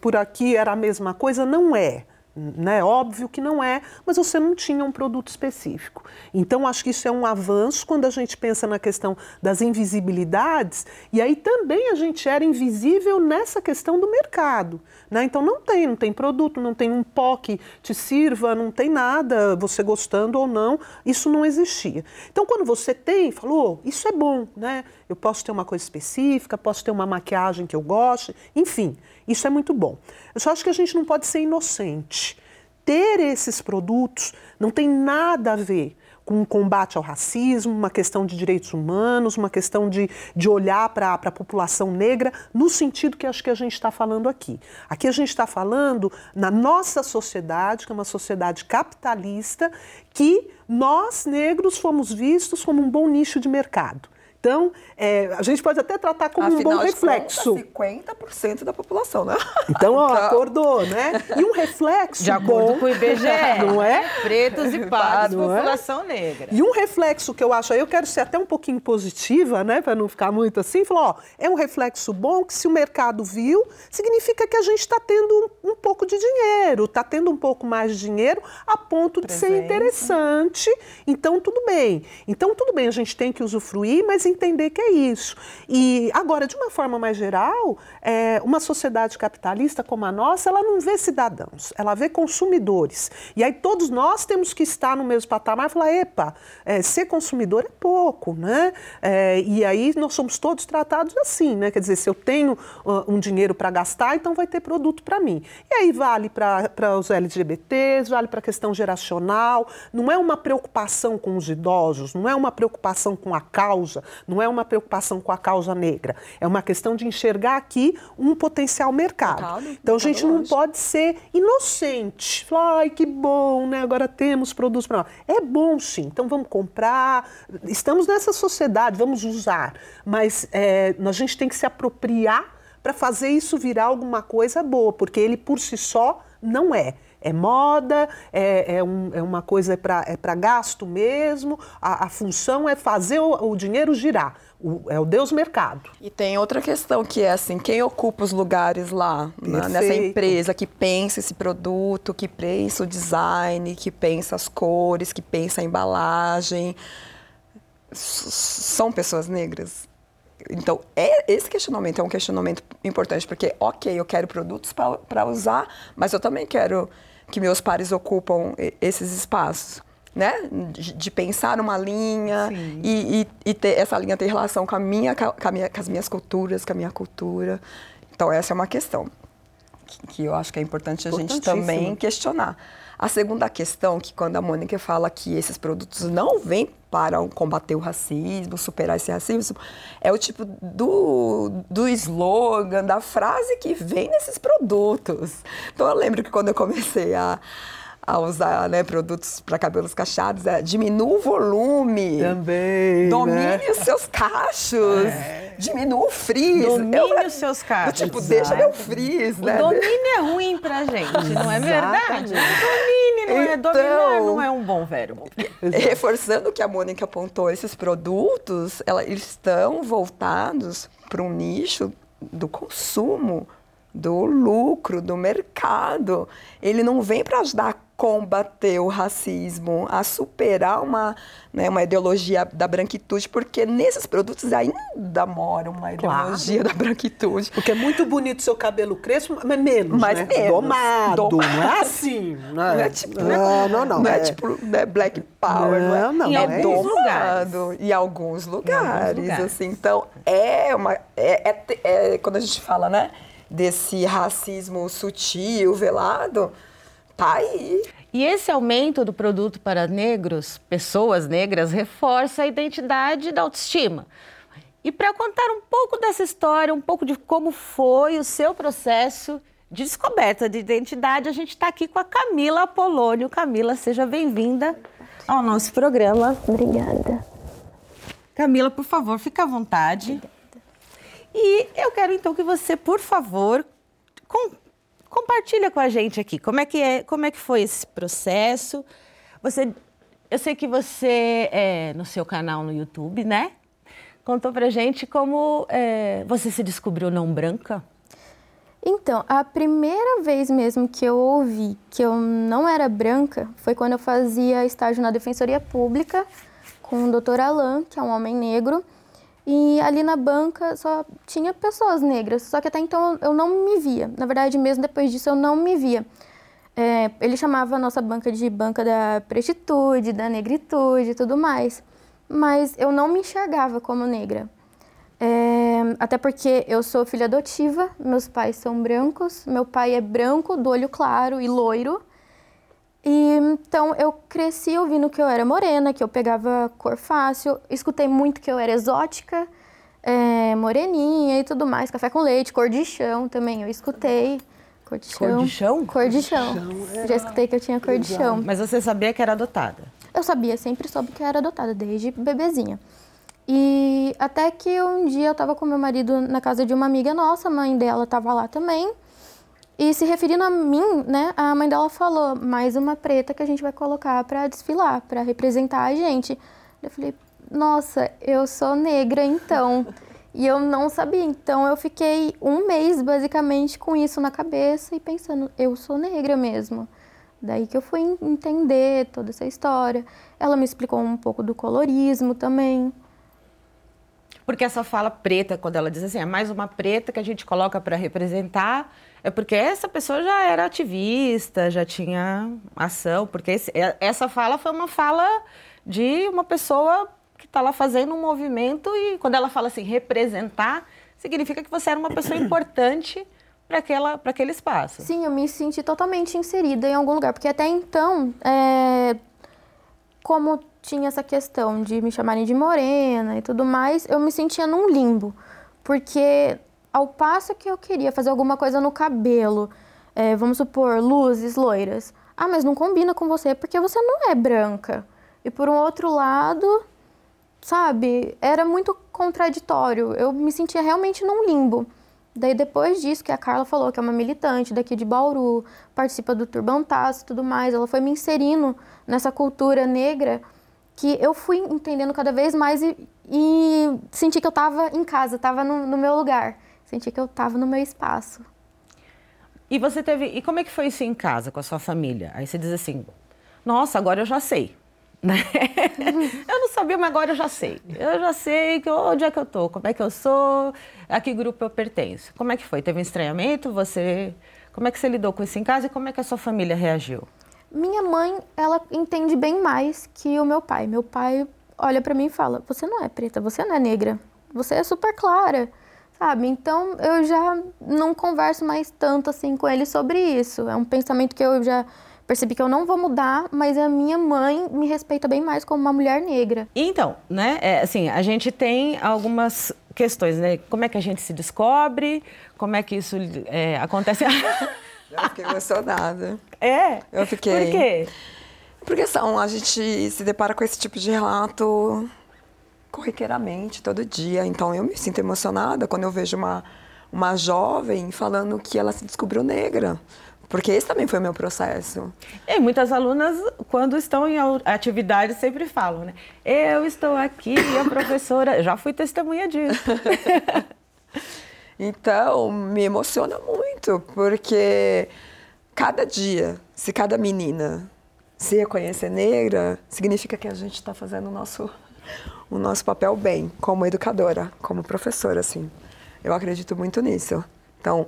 por aqui era a mesma coisa, não é né? Óbvio que não é, mas você não tinha um produto específico. Então, acho que isso é um avanço quando a gente pensa na questão das invisibilidades, e aí também a gente era invisível nessa questão do mercado. Né? Então, não tem, não tem produto, não tem um pó que te sirva, não tem nada, você gostando ou não, isso não existia. Então, quando você tem, falou, oh, isso é bom, né? eu posso ter uma coisa específica, posso ter uma maquiagem que eu goste, enfim. Isso é muito bom. Eu só acho que a gente não pode ser inocente. Ter esses produtos não tem nada a ver com o combate ao racismo, uma questão de direitos humanos, uma questão de, de olhar para a população negra no sentido que acho que a gente está falando aqui. Aqui a gente está falando na nossa sociedade, que é uma sociedade capitalista, que nós negros fomos vistos como um bom nicho de mercado. Então, é, a gente pode até tratar como Afinal um bom reflexo. De 50% da população, né? Então, ó, *laughs* então... acordou, né? E um *laughs* reflexo De acordo bom, com o IBGE, *laughs* não é? Pretos e pardos, é? população é? negra. E um reflexo que eu acho, aí eu quero ser até um pouquinho positiva, né, para não ficar muito assim, falar, ó, é um reflexo bom que se o mercado viu, significa que a gente está tendo um, um, pouco de dinheiro, está tendo um pouco mais de dinheiro a ponto de ser interessante. Então, tudo bem. Então, tudo bem, a gente tem que usufruir, mas entender que é isso. E agora, de uma forma mais geral, é, uma sociedade capitalista como a nossa, ela não vê cidadãos, ela vê consumidores. E aí todos nós temos que estar no mesmo patamar e falar, epa, é, ser consumidor é pouco, né? É, e aí nós somos todos tratados assim, né? Quer dizer, se eu tenho uh, um dinheiro para gastar, então vai ter produto para mim. E aí vale para os LGBTs, vale para a questão geracional, não é uma preocupação com os idosos, não é uma preocupação com a causa, não é uma preocupação com a causa negra, é uma questão de enxergar aqui um potencial mercado. mercado então a gente não pode ser inocente, falar, ai que bom, né? Agora temos produtos para nós. É bom sim, então vamos comprar, estamos nessa sociedade, vamos usar, mas é, a gente tem que se apropriar para fazer isso virar alguma coisa boa, porque ele por si só não é. É moda, é, é, um, é uma coisa para é gasto mesmo, a, a, função é fazer o, o dinheiro girar. O, é o Deus mercado. E tem outra questão que é assim, quem ocupa os lugares lá, né, nessa empresa que pensa esse produto, que pensa o design, que pensa as cores, que pensa a embalagem, são pessoas negras. Então, é, esse questionamento é um questionamento importante, porque, ok, eu quero produtos para usar, mas eu também quero que meus pares ocupam esses espaços. Né? De, de pensar uma linha e, e, e, ter essa linha ter relação com, a minha, com, a minha, com as minhas culturas, com a minha cultura. Então, essa é uma questão que, que eu acho que é importante a gente também questionar. A segunda questão, que quando a Mônica fala que esses produtos não vêm para combater o racismo, superar esse racismo, é o tipo do, do slogan, da frase que vem nesses produtos. Então eu lembro que quando eu comecei a, a usar né, produtos para cabelos cacheados, é, diminua o volume. Também. Domine né? os seus cachos. É. Diminua o frizz. Domine eu, os seus cachos. Tipo, deixa meu frizz, né? O domínio é ruim pra gente, não é verdade? Domine, não é então, dominar, não é um bom verbo. *laughs* Reforçando o que a Mônica apontou, esses produtos, ela, eles estão voltados para um nicho do consumo do lucro, do mercado. Ele não vem para ajudar a combater o racismo, a superar uma, né, uma ideologia da branquitude, porque nesses produtos ainda mora uma ideologia claro. da branquitude. Porque é muito bonito seu cabelo crespo, mas menos, mas né? menos. Domado, Domado. não é assim. *laughs* Não é, não é tipo, não, não, não, não. Não é, é tipo né, black power, não, é, não, em é alguns lugares. Em alguns lugares, em alguns lugares. assim. Então, é uma... É, é, é, quando a gente fala, né? Desse racismo sutil, velado, tá aí. E esse aumento do produto para negros, pessoas negras, reforça a identidade da autoestima. E para contar um pouco dessa história, um pouco de como foi o seu processo de descoberta de identidade, a gente está aqui com a Camila Apolônio. Camila, seja bem-vinda ao nosso programa. Obrigada. Camila, por favor, fique à vontade. Obrigada. E eu quero então que você, por favor, com, compartilha com a gente aqui como é que é, como é que foi esse processo. Você, eu sei que você é no seu canal no YouTube, né? Contou pra gente como é, você se descobriu não branca. Então, a primeira vez mesmo que eu ouvi que eu não era branca foi quando eu fazia estágio na Defensoria Pública com o Dr. Alan, que é um homem negro. E ali na banca só tinha pessoas negras, só que até então eu não me via. Na verdade, mesmo depois disso, eu não me via. É, ele chamava a nossa banca de banca da pretitude, da negritude e tudo mais. Mas eu não me enxergava como negra. É, até porque eu sou filha adotiva, meus pais são brancos, meu pai é branco, do olho claro e loiro. E então eu cresci ouvindo que eu era morena, que eu pegava cor fácil, escutei muito que eu era exótica, é, moreninha e tudo mais, café com leite, cor de chão também, eu escutei. Cor de chão. Cor de chão? Cor de chão. Já escutei que eu tinha cor de chão. Mas você sabia que era adotada? Eu sabia, sempre soube que era adotada, desde bebezinha. E até que um dia eu estava com meu marido na casa de uma amiga nossa, a mãe dela estava lá também. E se referindo a mim, né, a mãe dela falou, mais uma preta que a gente vai colocar para desfilar, para representar a gente. Eu falei, nossa, eu sou negra então. E eu não sabia, então eu fiquei um mês basicamente com isso na cabeça e pensando, eu sou negra mesmo. Daí que eu fui entender toda essa história. Ela me explicou um pouco do colorismo também. Porque essa fala preta, quando ela diz assim, é mais uma preta que a gente coloca para representar, é porque essa pessoa já era ativista, já tinha ação, porque esse, é, essa fala foi uma fala de uma pessoa que está lá fazendo um movimento e quando ela fala assim, representar, significa que você era uma pessoa importante para aquele espaço. Sim, eu me senti totalmente inserida em algum lugar, porque até então, é, como tinha essa questão de me chamarem de morena e tudo mais, eu me sentia num limbo. Porque ao passo que eu queria fazer alguma coisa no cabelo, é, vamos supor, luzes loiras. Ah, mas não combina com você porque você não é branca. E por um outro lado, sabe, era muito contraditório. Eu me sentia realmente num limbo. Daí depois disso que a Carla falou que é uma militante daqui de Bauru, participa do Turbantaço e tudo mais, ela foi me inserindo nessa cultura negra que eu fui entendendo cada vez mais e, e senti que eu estava em casa, estava no, no, meu lugar, senti que eu estava no meu espaço. E você teve, e como é que foi isso em casa com a sua família? Aí você diz assim, nossa, agora eu já sei. *laughs* Né? eu não sabia, mas agora eu já sei. Eu já sei que, onde é que eu tô, como é que eu sou, a que grupo eu pertenço. Como é que foi? Teve um estranhamento? Você, como é que você lidou com isso em casa e como é que a sua família reagiu? Minha mãe, ela entende bem mais que o meu pai. Meu pai olha para mim e fala: "Você não é preta, você não é negra. Você é super clara." Sabe? Então eu já não converso mais tanto assim com ele sobre isso. É um pensamento que eu já percebi que eu não vou mudar, mas a minha mãe me respeita bem mais como uma mulher negra. Então, né, é, assim, a gente tem algumas questões, né? Como é que a gente se descobre? Como é que isso é, acontece? *laughs* Eu fiquei emocionada. É? Eu fiquei. Por quê? Porque são, a gente se depara com esse tipo de relato corriqueiramente, todo dia. Então eu me sinto emocionada quando eu vejo uma, uma jovem falando que ela se descobriu negra. Porque esse também foi o meu processo. E muitas alunas, quando estão em atividade, sempre falam, né? Eu estou aqui e a professora. Já fui testemunha disso. *laughs* então, me emociona muito, porque cada dia, se cada menina se reconhecer negra, significa que a gente está fazendo o nosso, o nosso papel bem, como educadora, como professora, assim. Eu acredito muito nisso. Então,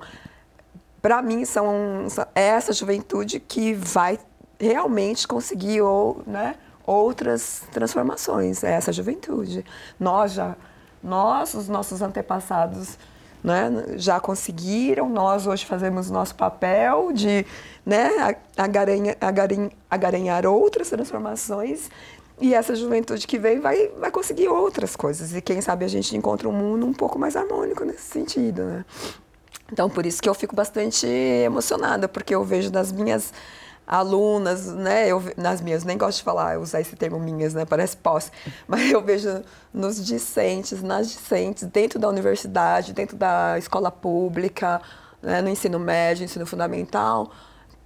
para mim, são, é essa juventude que vai realmente conseguir ou, né, outras transformações. É essa juventude. Nós já, nós, os nossos antepassados, né, já conseguiram, nós hoje fazemos nosso papel de né, agaranha, outras transformações e essa juventude que vem vai, vai conseguir outras coisas. E quem sabe a gente encontra um mundo um pouco mais harmônico nesse sentido, né? Então, por isso que eu fico bastante emocionada, porque eu vejo das minhas alunas, né, eu, nas minhas, nem gosto de falar, usar esse termo minhas, né, parece posse, *laughs* mas eu vejo nos discentes, nas discentes, dentro da universidade, dentro da escola pública, né, no ensino médio, ensino fundamental,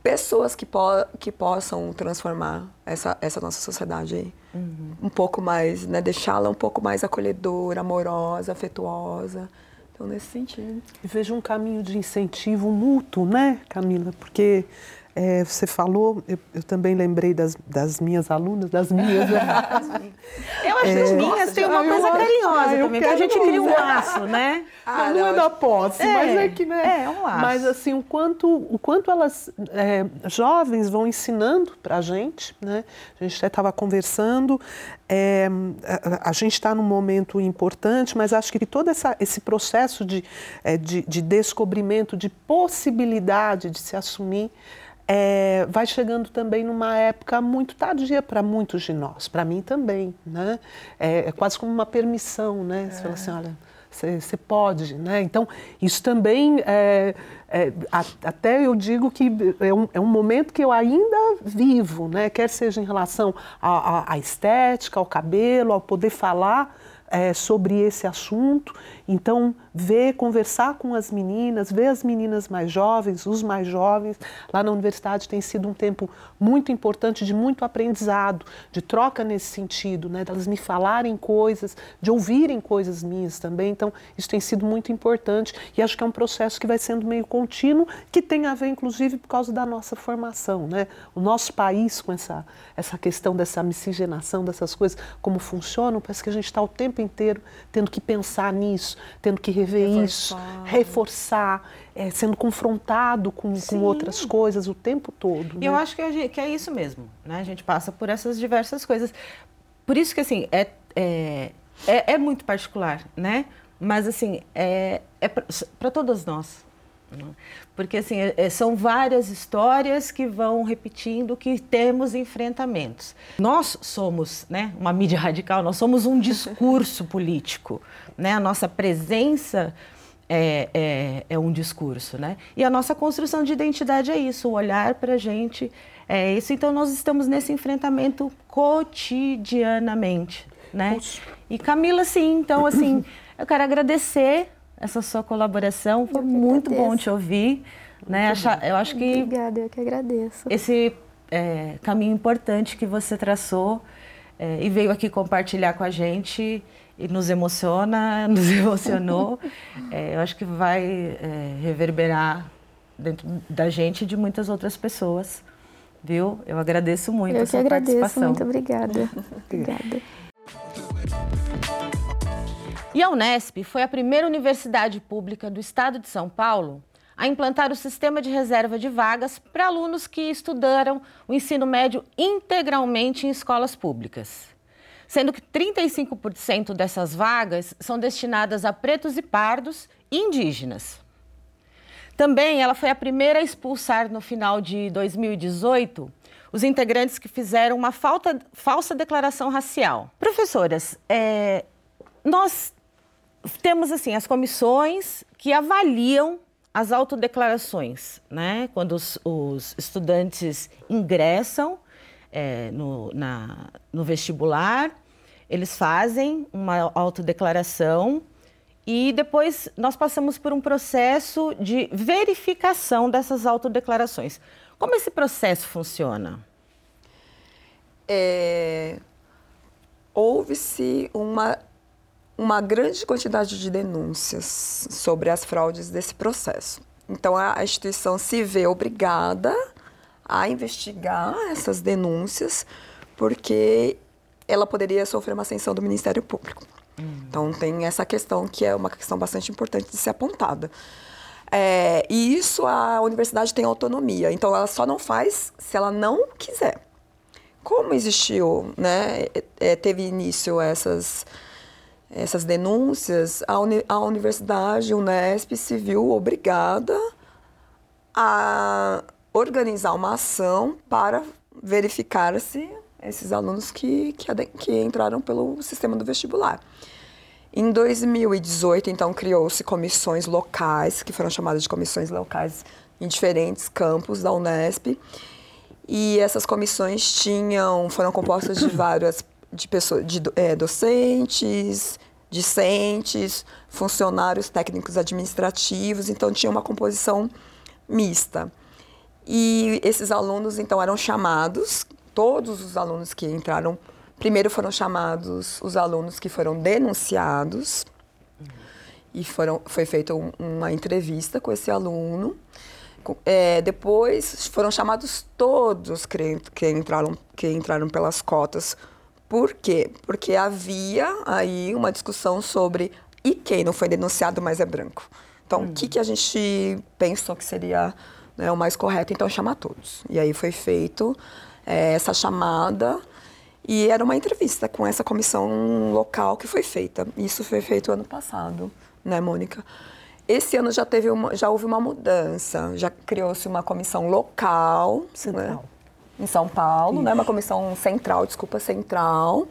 pessoas que, po que possam transformar essa, essa nossa sociedade aí. Uhum. Um pouco mais, né, deixá-la um pouco mais acolhedora, amorosa, afetuosa. Então, nesse sentido. E vejo um caminho de incentivo mútuo, né, Camila? Porque é, você falou, eu, eu, também lembrei das, das, minhas alunas, das minhas. *laughs* eu acho que as é, minhas têm uma coisa carinhosa ah, também, porque a gente cria um laço, né? *laughs* Ah, não, não, é da posse, é, mas é que, né? É, um laço. Mas assim, o quanto, o quanto elas, é, jovens, vão ensinando para a gente, né? A gente até estava conversando, é, a, a, gente está num momento importante, mas acho que todo essa, esse processo de, de, de descobrimento, de possibilidade de se assumir, é, vai chegando também numa época muito tardia para muitos de nós, para mim também, né? É, é, quase como uma permissão, né? Você fala assim, é. olha, você pode, né? Então, isso também, é, é, até eu digo que é um, é um, momento que eu ainda vivo, né? Quer seja em relação à estética, ao cabelo, ao poder falar é, sobre esse assunto. Então, ver, conversar com as meninas, ver as meninas mais jovens, os mais jovens. Lá na universidade tem sido um tempo muito importante de muito aprendizado, de troca nesse sentido, né? Delas me falarem coisas, de ouvirem coisas minhas também. Então, isso tem sido muito importante e acho que é um processo que vai sendo meio contínuo, que tem a ver, inclusive, por causa da nossa formação, né? O nosso país com essa, essa questão dessa miscigenação, dessas coisas, como funcionam, parece que a gente está o tempo inteiro tendo que pensar nisso, tendo que rever reforçar. isso, reforçar, é, sendo confrontado com, com, outras coisas o tempo todo. E né? eu acho que, gente, que, é isso mesmo, né? A gente passa por essas diversas coisas. Por isso que, assim, é, é, é, é muito particular, né? Mas, assim, é, é para todas nós. Porque assim, é, é, são várias histórias que vão repetindo que temos enfrentamentos. Nós somos né, uma mídia radical, nós somos um discurso *laughs* político. Né? A nossa presença é, é, é, um discurso. Né? E a nossa construção de identidade é isso, o olhar para a gente é isso. Então nós estamos nesse enfrentamento cotidianamente. Né? E Camila, sim, então assim, *clears throat* eu quero agradecer essa sua colaboração. Foi muito agradeço. bom te ouvir. Né? Acha- eu acho que Obrigada, eu que agradeço. esse é, caminho importante que você traçou é, e veio aqui compartilhar com a gente e nos emociona, *laughs* nos emocionou. É, eu acho que vai é, reverberar dentro da gente e de muitas outras pessoas. Viu? Eu agradeço muito eu a sua agradeço, participação. muito obrigada. *laughs* obrigada. E a Unesp foi a primeira universidade pública do estado de São Paulo a implantar o sistema de reserva de vagas para alunos que estudaram o ensino médio integralmente em escolas públicas. Sendo que 35% dessas vagas são destinadas a pretos e pardos e indígenas. Também ela foi a primeira a expulsar no final de 2018 os integrantes que fizeram uma falta- falsa declaração racial. Professoras, é, nós temos assim as comissões que avaliam as autodeclarações, né? Quando os, os estudantes ingressam é, no, na- no vestibular, eles fazem uma autodeclaração e depois nós passamos por um processo de verificação dessas autodeclarações. Como esse processo funciona? é, houve-se uma, uma grande quantidade de denúncias sobre as fraudes desse processo. Então, a instituição se vê obrigada a investigar essas denúncias, porque ela poderia sofrer uma sanção do Ministério Público. Então, tem essa questão que é uma questão bastante importante de ser apontada. É, e isso a universidade tem autonomia, então ela só não faz se ela não quiser. Como existiu, né, é, teve início essas, essas denúncias, a, uni, a universidade, Unesp, se viu obrigada a organizar uma ação para verificar se esses alunos que, que, que entraram pelo sistema do vestibular. Em 2018, então, criou-se comissões locais, que foram chamadas de comissões locais em diferentes campos da Unesp. E essas comissões tinham, foram compostas de *coughs* várias de pessoas, de eh, docentes, discentes, funcionários técnicos administrativos, então tinha uma composição mista. E esses alunos, então, eram chamados, todos os alunos que entraram, primeiro foram chamados os alunos que foram denunciados, e foram, foi feita um- uma entrevista com esse aluno. É, depois foram chamados todos que, entraram, que entraram pelas cotas. Por quê? Porque havia aí uma discussão sobre e quem não foi denunciado, mas é branco. Então, o que, que a gente pensou que seria né, o mais correto? Então, chamar todos. E aí foi feito é, essa chamada e era uma entrevista com essa comissão local que foi feita. Isso foi feito ano passado, né, Mônica? Esse ano já teve uma, já houve uma mudança, já criou-se uma comissão local, Central. né, em São Paulo, né, uma comissão central, desculpa, central,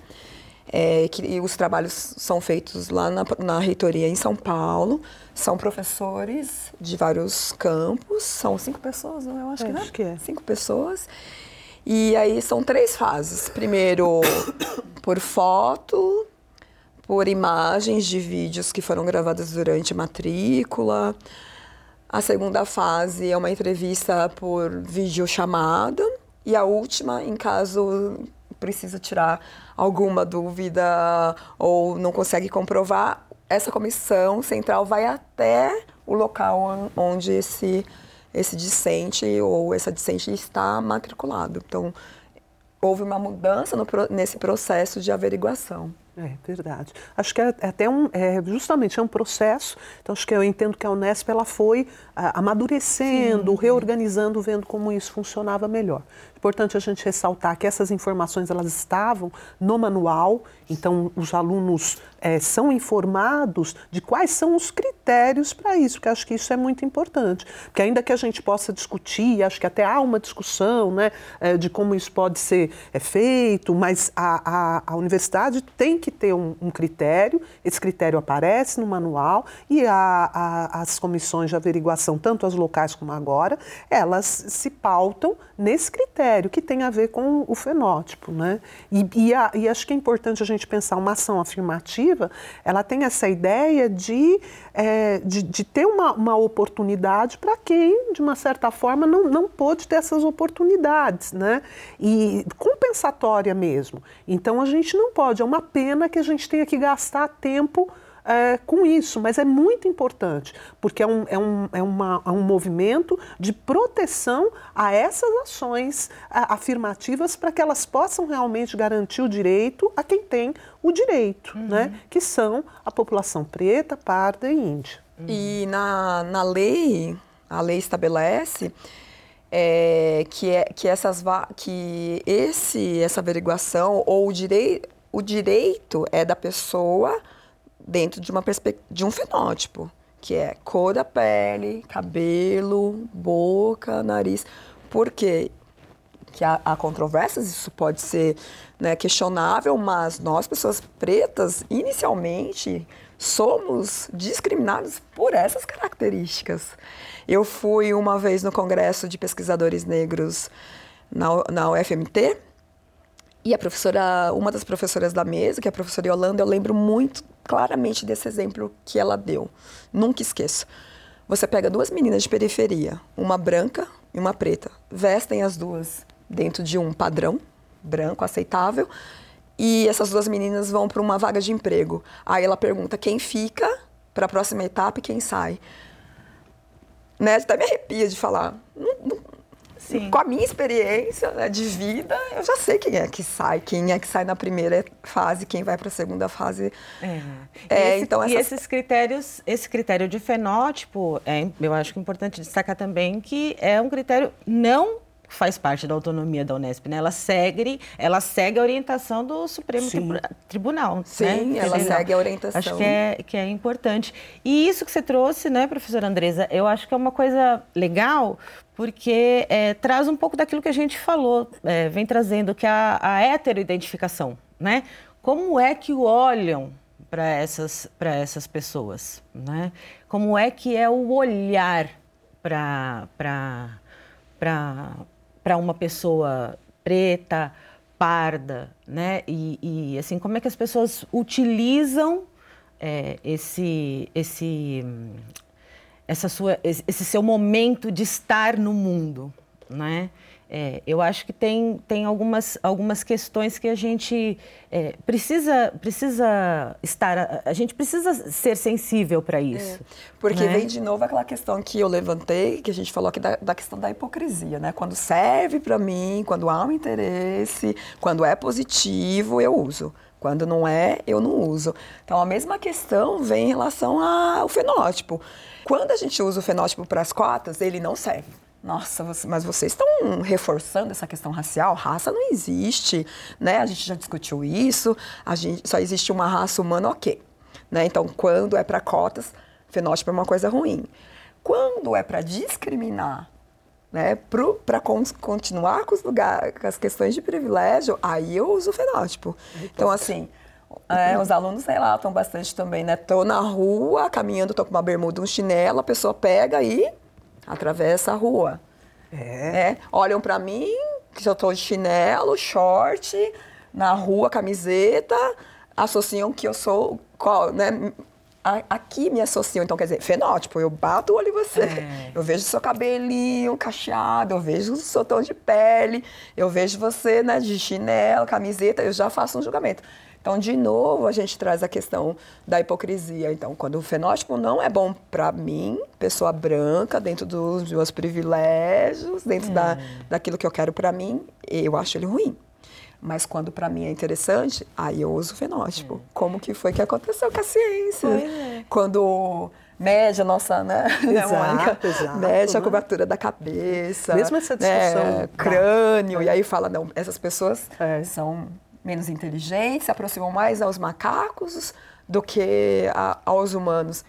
é, que e os trabalhos são feitos lá na, na reitoria em São Paulo. São professores de vários campos, são cinco pessoas, eu acho É, que, né? acho que é. Cinco pessoas. E aí são três fases. Primeiro, *coughs* por foto, por imagens de vídeos que foram gravadas durante a matrícula. A segunda fase é uma entrevista por videochamada. E a última, em caso precisa tirar alguma dúvida ou não consegue comprovar, essa comissão central vai até o local onde esse, esse discente ou essa discente está matriculado. Então, houve uma mudança no nesse processo de averiguação. É verdade. Acho que é é até um, é, justamente é um processo. Então acho que eu entendo que a Unesp ela foi ah, amadurecendo, reorganizando, vendo como isso funcionava melhor. Importante a gente ressaltar que essas informações elas estavam no manual. Então os alunos eh, são informados de quais são os critérios para isso, porque acho que isso é muito importante. Porque ainda que a gente possa discutir, acho que até há uma discussão, né, eh, de como isso pode ser eh, feito, mas a, a, a universidade tem que ter um, um critério, esse critério aparece no manual e a, as comissões de averiguação, tanto as locais como agora, elas se pautam nesse critério que tem a ver com o fenótipo. Né? E, e, e acho que é importante a gente pensar uma ação afirmativa, ela tem essa ideia de, é, de, de, ter uma, uma oportunidade para quem, de uma certa forma, não, não pôde ter essas oportunidades. Né? E compensatória mesmo. Então a gente não pode, é uma pena que a gente tenha que gastar tempo é, com isso, mas é muito importante, porque é um, é um, é uma, é um movimento de proteção a essas ações a, afirmativas para que elas possam realmente garantir o direito a quem tem o direito, uhum. né? que são a população preta, parda e índia. Uhum. E na, na lei, a lei estabelece é, que, é, que, essas, que esse, essa averiguação ou o, direi, o direito é da pessoa dentro de, uma de um fenótipo, que é cor da pele, cabelo, boca, nariz. Por quê? Que há, há controvérsias, isso pode ser né, questionável, mas nós, pessoas pretas, inicialmente somos discriminados por essas características. Eu fui uma vez no Congresso de Pesquisadores Negros na, na UFMT, e a professora, uma das professoras da mesa, que é a professora Yolanda, eu lembro muito claramente desse exemplo que ela deu. Nunca esqueço. Você pega duas meninas de periferia, uma branca e uma preta, vestem as duas dentro de um padrão branco aceitável, e essas duas meninas vão para uma vaga de emprego. Aí ela pergunta quem fica para a próxima etapa e quem sai. Né? Até me arrepia de falar. Sim. Com a minha experiência né, de vida, eu já sei quem é que sai, quem é que sai na primeira fase, quem vai para a segunda fase. É. é esse, então essas... E esses critérios, esse critério de fenótipo, é, eu acho que é importante destacar também que é um critério não faz parte da autonomia da Unesp, né? Ela segue, ela segue a orientação do Supremo Sim. Tribunal. Sim, né? ela segue a orientação. Acho que é, que é importante. E isso que você trouxe, né, professora Andresa, eu acho que é uma coisa legal, porque é, traz um pouco daquilo que a gente falou, é, vem trazendo, que a, a heteroidentificação, né? Como é que olham para essas, essas pessoas, né? Como é que é o olhar para para uma pessoa preta, parda, né? E, e, assim, como é que as pessoas utilizam é, esse, esse, essa sua, esse seu momento de estar no mundo, né? É, eu acho que tem, tem algumas, algumas questões que a gente é, precisa, precisa estar, a gente precisa ser sensível para isso. É, porque né? vem de novo aquela questão que eu levantei, que a gente falou aqui da, da questão da hipocrisia, né? Quando serve para mim, quando há um interesse, quando é positivo, eu uso. Quando não é, eu não uso. Então, a mesma questão vem em relação ao fenótipo. Quando a gente usa o fenótipo para as cotas, ele não serve. Nossa, mas vocês estão reforçando essa questão racial? Raça não existe, né? A gente já discutiu isso. A gente só existe uma raça humana, ok. Né? Então, quando é para cotas, fenótipo é uma coisa ruim. Quando é para discriminar, né, para continuar com, os lugares, com as questões de privilégio, aí eu uso o fenótipo. Então, assim, é, *laughs* os alunos relatam bastante também, né? Tô na rua, caminhando, tô com uma bermuda, um chinelo, a pessoa pega e atravessa a rua. É. é olham para mim, que eu tô de chinelo, short, na rua, camiseta, associam que eu sou, qual, né? Aqui me associam, então quer dizer, fenótipo, eu bato o olho em você. É. Eu vejo seu cabelinho cacheado, eu vejo o seu tom de pele, eu vejo você né, de chinelo, camiseta, eu já faço um julgamento. Então, de novo, a gente traz a questão da hipocrisia. Então, quando o fenótipo não é bom para mim, pessoa branca, dentro dos meus privilégios, dentro é. da, daquilo que eu quero para mim, eu acho ele ruim. Mas quando para mim é interessante, aí eu uso o fenótipo. É. Como que foi que aconteceu com a ciência? É. Quando mede a nossa, né? *laughs* Exato, exato, mede a né? cobertura da cabeça. Mesmo essa discussão. Né? Crânio. E aí fala, não, essas pessoas é. são menos inteligentes, se aproximam mais aos macacos do que a, aos humanos.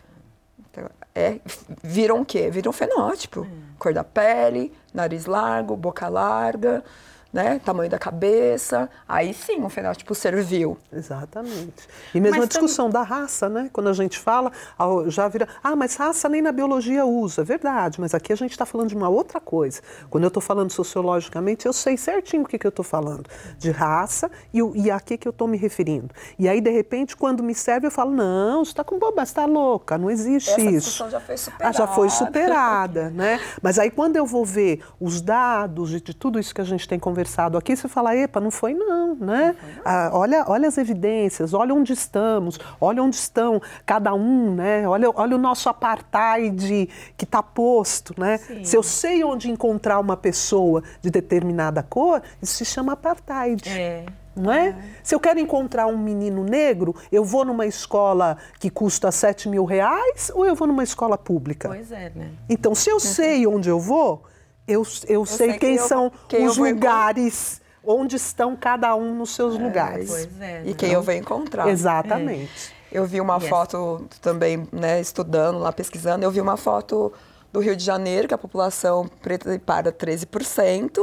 Então, é, viram o quê? Viram fenótipo. Hum. Cor da pele, nariz largo, boca larga, né? Tamanho da cabeça, aí sim o fenótipo serviu. Exatamente. E mesmo mas a discussão tam... da raça, né? Quando a gente fala, já vira, ah, mas raça nem na biologia usa. É verdade, mas aqui a gente está falando de uma outra coisa. Quando eu estou falando sociologicamente, eu sei certinho o que, que eu estou falando. De raça e, e a que, que eu estou me referindo. E aí, de repente, quando me serve, eu falo, não, você está com boba, você está louca, não existe Essa isso. discussão já foi superada. Ah, já foi superada, né? Mas aí quando eu vou ver os dados de, de tudo isso que a gente tem conversado, conversado aqui, você fala, epa, não foi não, né? Foi não. Ah, olha, olha as evidências, olha onde estamos, olha onde estão cada um, né? Olha, olha o nosso apartheid que está posto, né? Sim. Se eu sei onde encontrar uma pessoa de determinada cor, isso se chama apartheid. É. Não é? é? Se eu quero encontrar um menino negro, eu vou numa escola que custa 7 mil reais ou eu vou numa escola pública? Pois é, né? Então, se eu sei onde eu vou, eu, eu, eu sei, sei, quem, são quem os lugares onde estão cada um nos seus é, lugares. Pois é, e quem eu vou encontrar. Exatamente. É. Eu vi uma yes. foto também, né, estudando lá, pesquisando, eu vi uma foto do Rio de Janeiro, que a população preta e parda 13%,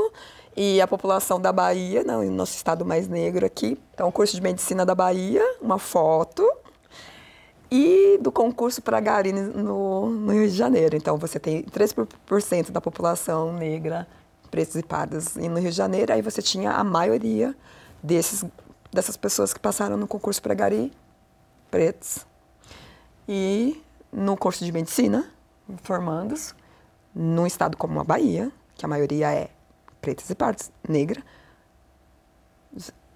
e a população da Bahia, não, nosso estado mais negro aqui. Então, o curso de medicina da Bahia, uma foto, e do concurso para Gari no, no, Rio de Janeiro. Então, você tem 3% da população negra, pretos e pardos no Rio de Janeiro, aí você tinha a maioria desses, dessas pessoas que passaram no concurso para Gari, pretos. E no curso de medicina, formandos, num estado como a Bahia, que a maioria é pretas e pardos, negra,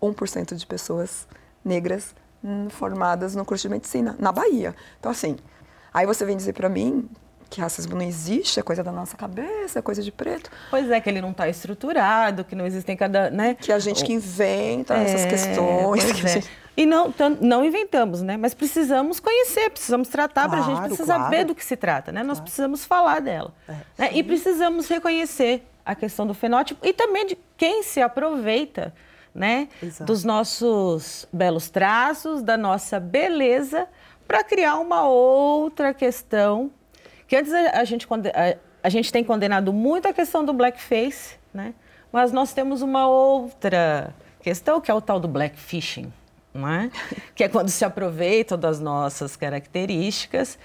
1% de pessoas negras formadas no curso de medicina, na Bahia. Então, assim, aí você vem dizer para mim que racismo não existe, é coisa da nossa cabeça, é coisa de preto. Pois é, que ele não está estruturado, que não existem cada, né? Que a gente que inventa é, essas questões. Que é. gente... E não, não inventamos, né? Mas precisamos conhecer, precisamos tratar, claro, para a gente precisa claro. saber do que se trata, né? Claro. Nós precisamos falar dela. É, né? E precisamos reconhecer a questão do fenótipo e também de quem se aproveita né? Exato. Dos nossos belos traços, da nossa beleza, para criar uma outra questão. Que antes a, gente, a, a gente tem condenado muito a questão do blackface, né? Mas nós temos uma outra questão, que é o tal do blackfishing, é? *laughs* que é quando se aproveitam das nossas características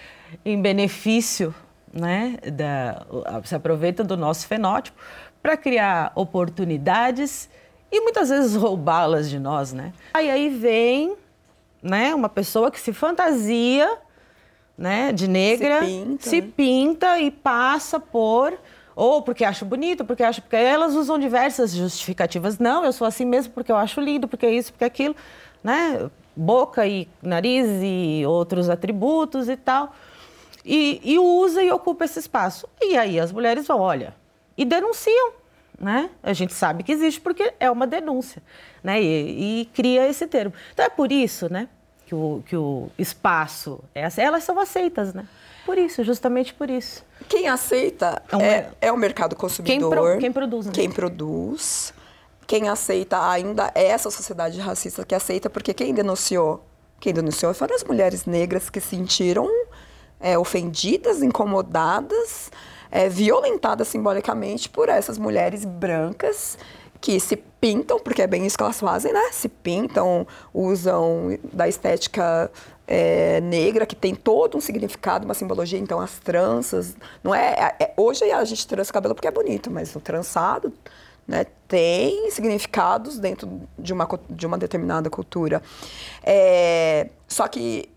em benefício, né? da, se aproveita do nosso fenótipo para criar oportunidades e muitas vezes roubá-las de nós, né? Aí aí vem, né, uma pessoa que se fantasia, né, de negra, se pinta, se pinta e passa por ou porque acha bonito, porque acha porque elas usam diversas justificativas. Não, eu sou assim mesmo porque eu acho lindo, porque isso, porque aquilo, né? Boca e nariz e outros atributos e tal. E, e usa e ocupa esse espaço. E aí as mulheres vão, olha, e denunciam né? A gente sabe que existe porque é uma denúncia, né? E, e, cria esse termo. Então é por isso, né? Que o, que o espaço, é, elas são aceitas, né? Por isso, justamente por isso. Quem aceita é, um, é, é o mercado consumidor. Quem, pro, quem produz, né? Quem produz. Quem aceita ainda é essa sociedade racista que aceita, porque quem denunciou? Quem denunciou foram as mulheres negras que se sentiram é, ofendidas, incomodadas é, violentada simbolicamente por essas mulheres brancas que se pintam, porque é bem isso que elas fazem, né? Se pintam, usam da estética é, negra, que tem todo um significado, uma simbologia. Então, as tranças, não é, é, é hoje a gente trança o cabelo porque é bonito, mas o trançado né, tem significados dentro de uma, de uma determinada cultura. É, só que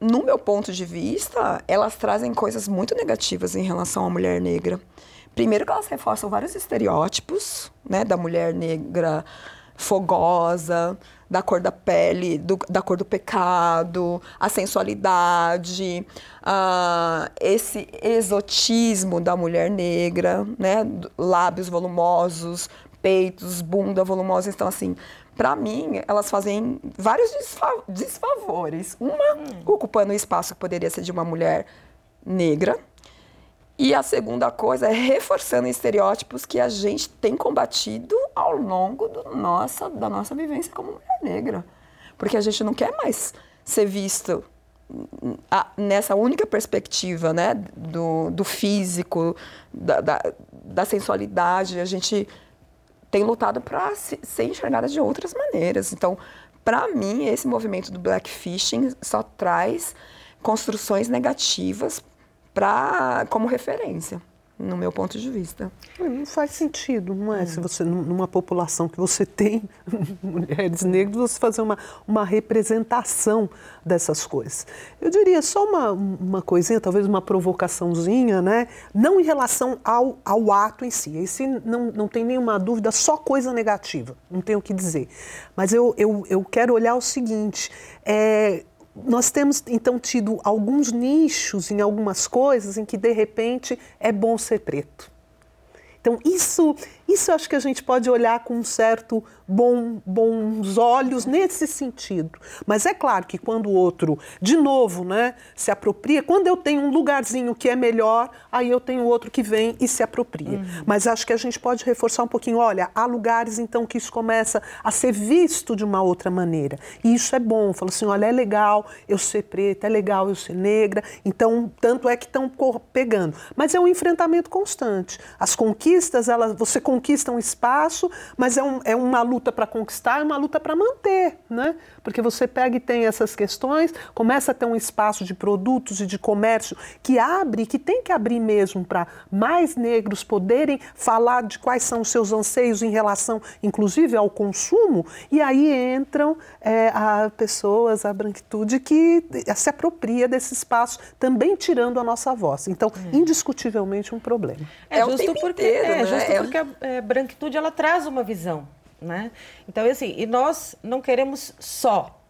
no meu ponto de vista, elas trazem coisas muito negativas em relação à mulher negra. Primeiro que elas reforçam vários estereótipos, né, da mulher negra fogosa, da cor da pele, do, da cor do pecado, a sensualidade, uh, esse exotismo da mulher negra, né, lábios volumosos, peitos, bunda volumosa, então assim, para mim, elas fazem vários desfavores. Uma, hum. ocupando o espaço que poderia ser de uma mulher negra. E a segunda coisa é reforçando estereótipos que a gente tem combatido ao longo do nossa, da nossa vivência como mulher negra. Porque a gente não quer mais ser visto nessa única perspectiva né, do, do físico, da, da, da sensualidade. A gente têm lutado para ser enxergadas de outras maneiras. Então, para mim, esse movimento do blackfishing só traz construções negativas pra, como referência no meu ponto de vista. Não faz sentido, não é? é? Se você, numa população que você tem *laughs* mulheres negras, você fazer uma, uma representação dessas coisas. Eu diria só uma, uma coisinha, talvez uma provocaçãozinha, né? Não em relação ao, ao ato em si. Esse não, não tem nenhuma dúvida, só coisa negativa, não tenho o que dizer. Mas eu, eu, eu quero olhar o seguinte: é, nós temos então tido alguns nichos em algumas coisas em que de repente é bom ser preto. Então isso isso eu acho que a gente pode olhar com um certo bom, bons olhos nesse sentido. Mas é claro que quando o outro, de novo, né, se apropria, quando eu tenho um lugarzinho que é melhor, aí eu tenho outro que vem e se apropria. Uhum. Mas acho que a gente pode reforçar um pouquinho, olha, há lugares então que isso começa a ser visto de uma outra maneira. E isso é bom. Falo assim, olha, é legal eu ser preta, é legal eu ser negra. Então, tanto é que estão pegando. Mas é um enfrentamento constante. As conquistas, elas, você conquista conquista um espaço, mas é, um, é uma luta para conquistar, é uma luta para manter, né? Porque você pega e tem essas questões, começa a ter um espaço de produtos e de comércio que abre, que tem que abrir mesmo para mais negros poderem falar de quais são os seus anseios em relação, inclusive, ao consumo, e aí entram é, a pessoas, a branquitude, que se apropria desse espaço, também tirando a nossa voz. Então, é. indiscutivelmente, um problema. É, é justo porque, inteiro, é, né? justo porque a, é, branquitude ela traz uma visão, né? Então assim, e nós não queremos só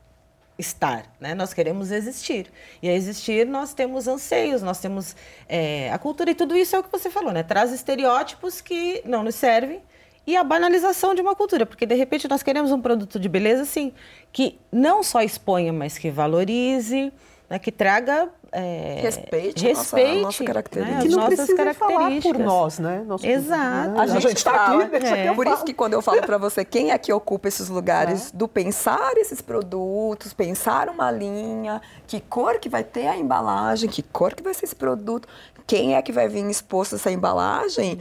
estar, né? Nós queremos existir. E a existir nós temos anseios, nós temos é, a cultura e tudo isso é o que você falou, né? Traz estereótipos que não nos servem e a banalização de uma cultura, porque de repente nós queremos um produto de beleza, assim, que não só exponha, mas que valorize, né, que traga é, respeite, respeite a nossa, nossa característica. Né, que não precisa falar por nós, né? Nosso, Exato. Né? A gente está aqui. É. Por isso que quando eu falo para você quem é que ocupa esses lugares é. do pensar esses produtos, pensar uma linha, que cor que vai ter a embalagem, que cor que vai ser esse produto, quem é que vai vir exposto essa embalagem,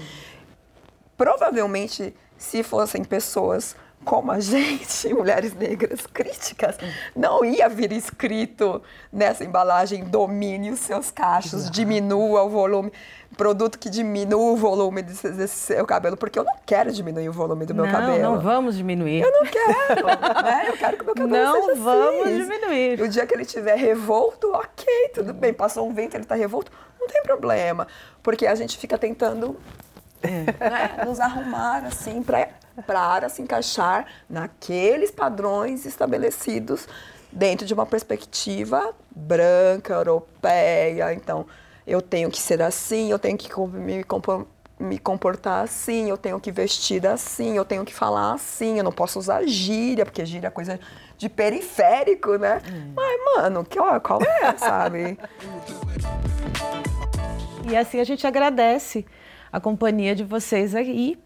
provavelmente se fossem pessoas como a gente, *laughs* mulheres negras críticas, não ia vir escrito nessa embalagem domine os seus cachos, diminua o volume, produto que diminua o volume desse, desse, seu cabelo, porque eu não quero diminuir o volume do meu não, cabelo. Não, vamos diminuir. Eu não quero, né? Eu quero que o meu cabelo não seja vamos assim. diminuir. O dia que ele estiver revolto, ok, tudo bem, passou um vento, ele está revolto, não tem problema, porque a gente fica tentando é. né, nos arrumar assim para para se encaixar naqueles padrões estabelecidos dentro de uma perspectiva branca, europeia. Então, eu tenho que ser assim, eu tenho que me, me comportar assim, eu tenho que vestir assim, eu tenho que falar assim, eu não posso usar gíria, porque gíria é coisa de periférico, né? Hum. Mas, mano, que, ó, qual é, sabe? E assim a gente agradece a companhia de vocês aí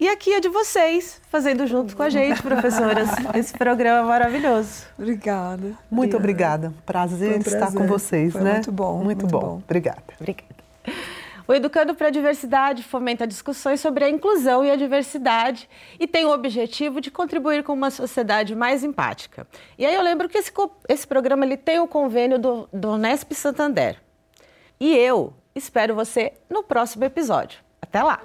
e aqui é de vocês, fazendo junto com a gente, *laughs* professoras, esse programa maravilhoso. Obrigada. Muito obrigada. Prazer, um prazer, estar com vocês, Foi né? Muito bom. Muito, muito bom. bom. Obrigada. Obrigada. O Educando para a Diversidade fomenta discussões sobre a inclusão e a diversidade e tem o objetivo de contribuir com uma sociedade mais empática. E aí eu lembro que esse, esse programa ele tem o convênio do, do Unesp Santander. E eu espero você no próximo episódio. Até lá!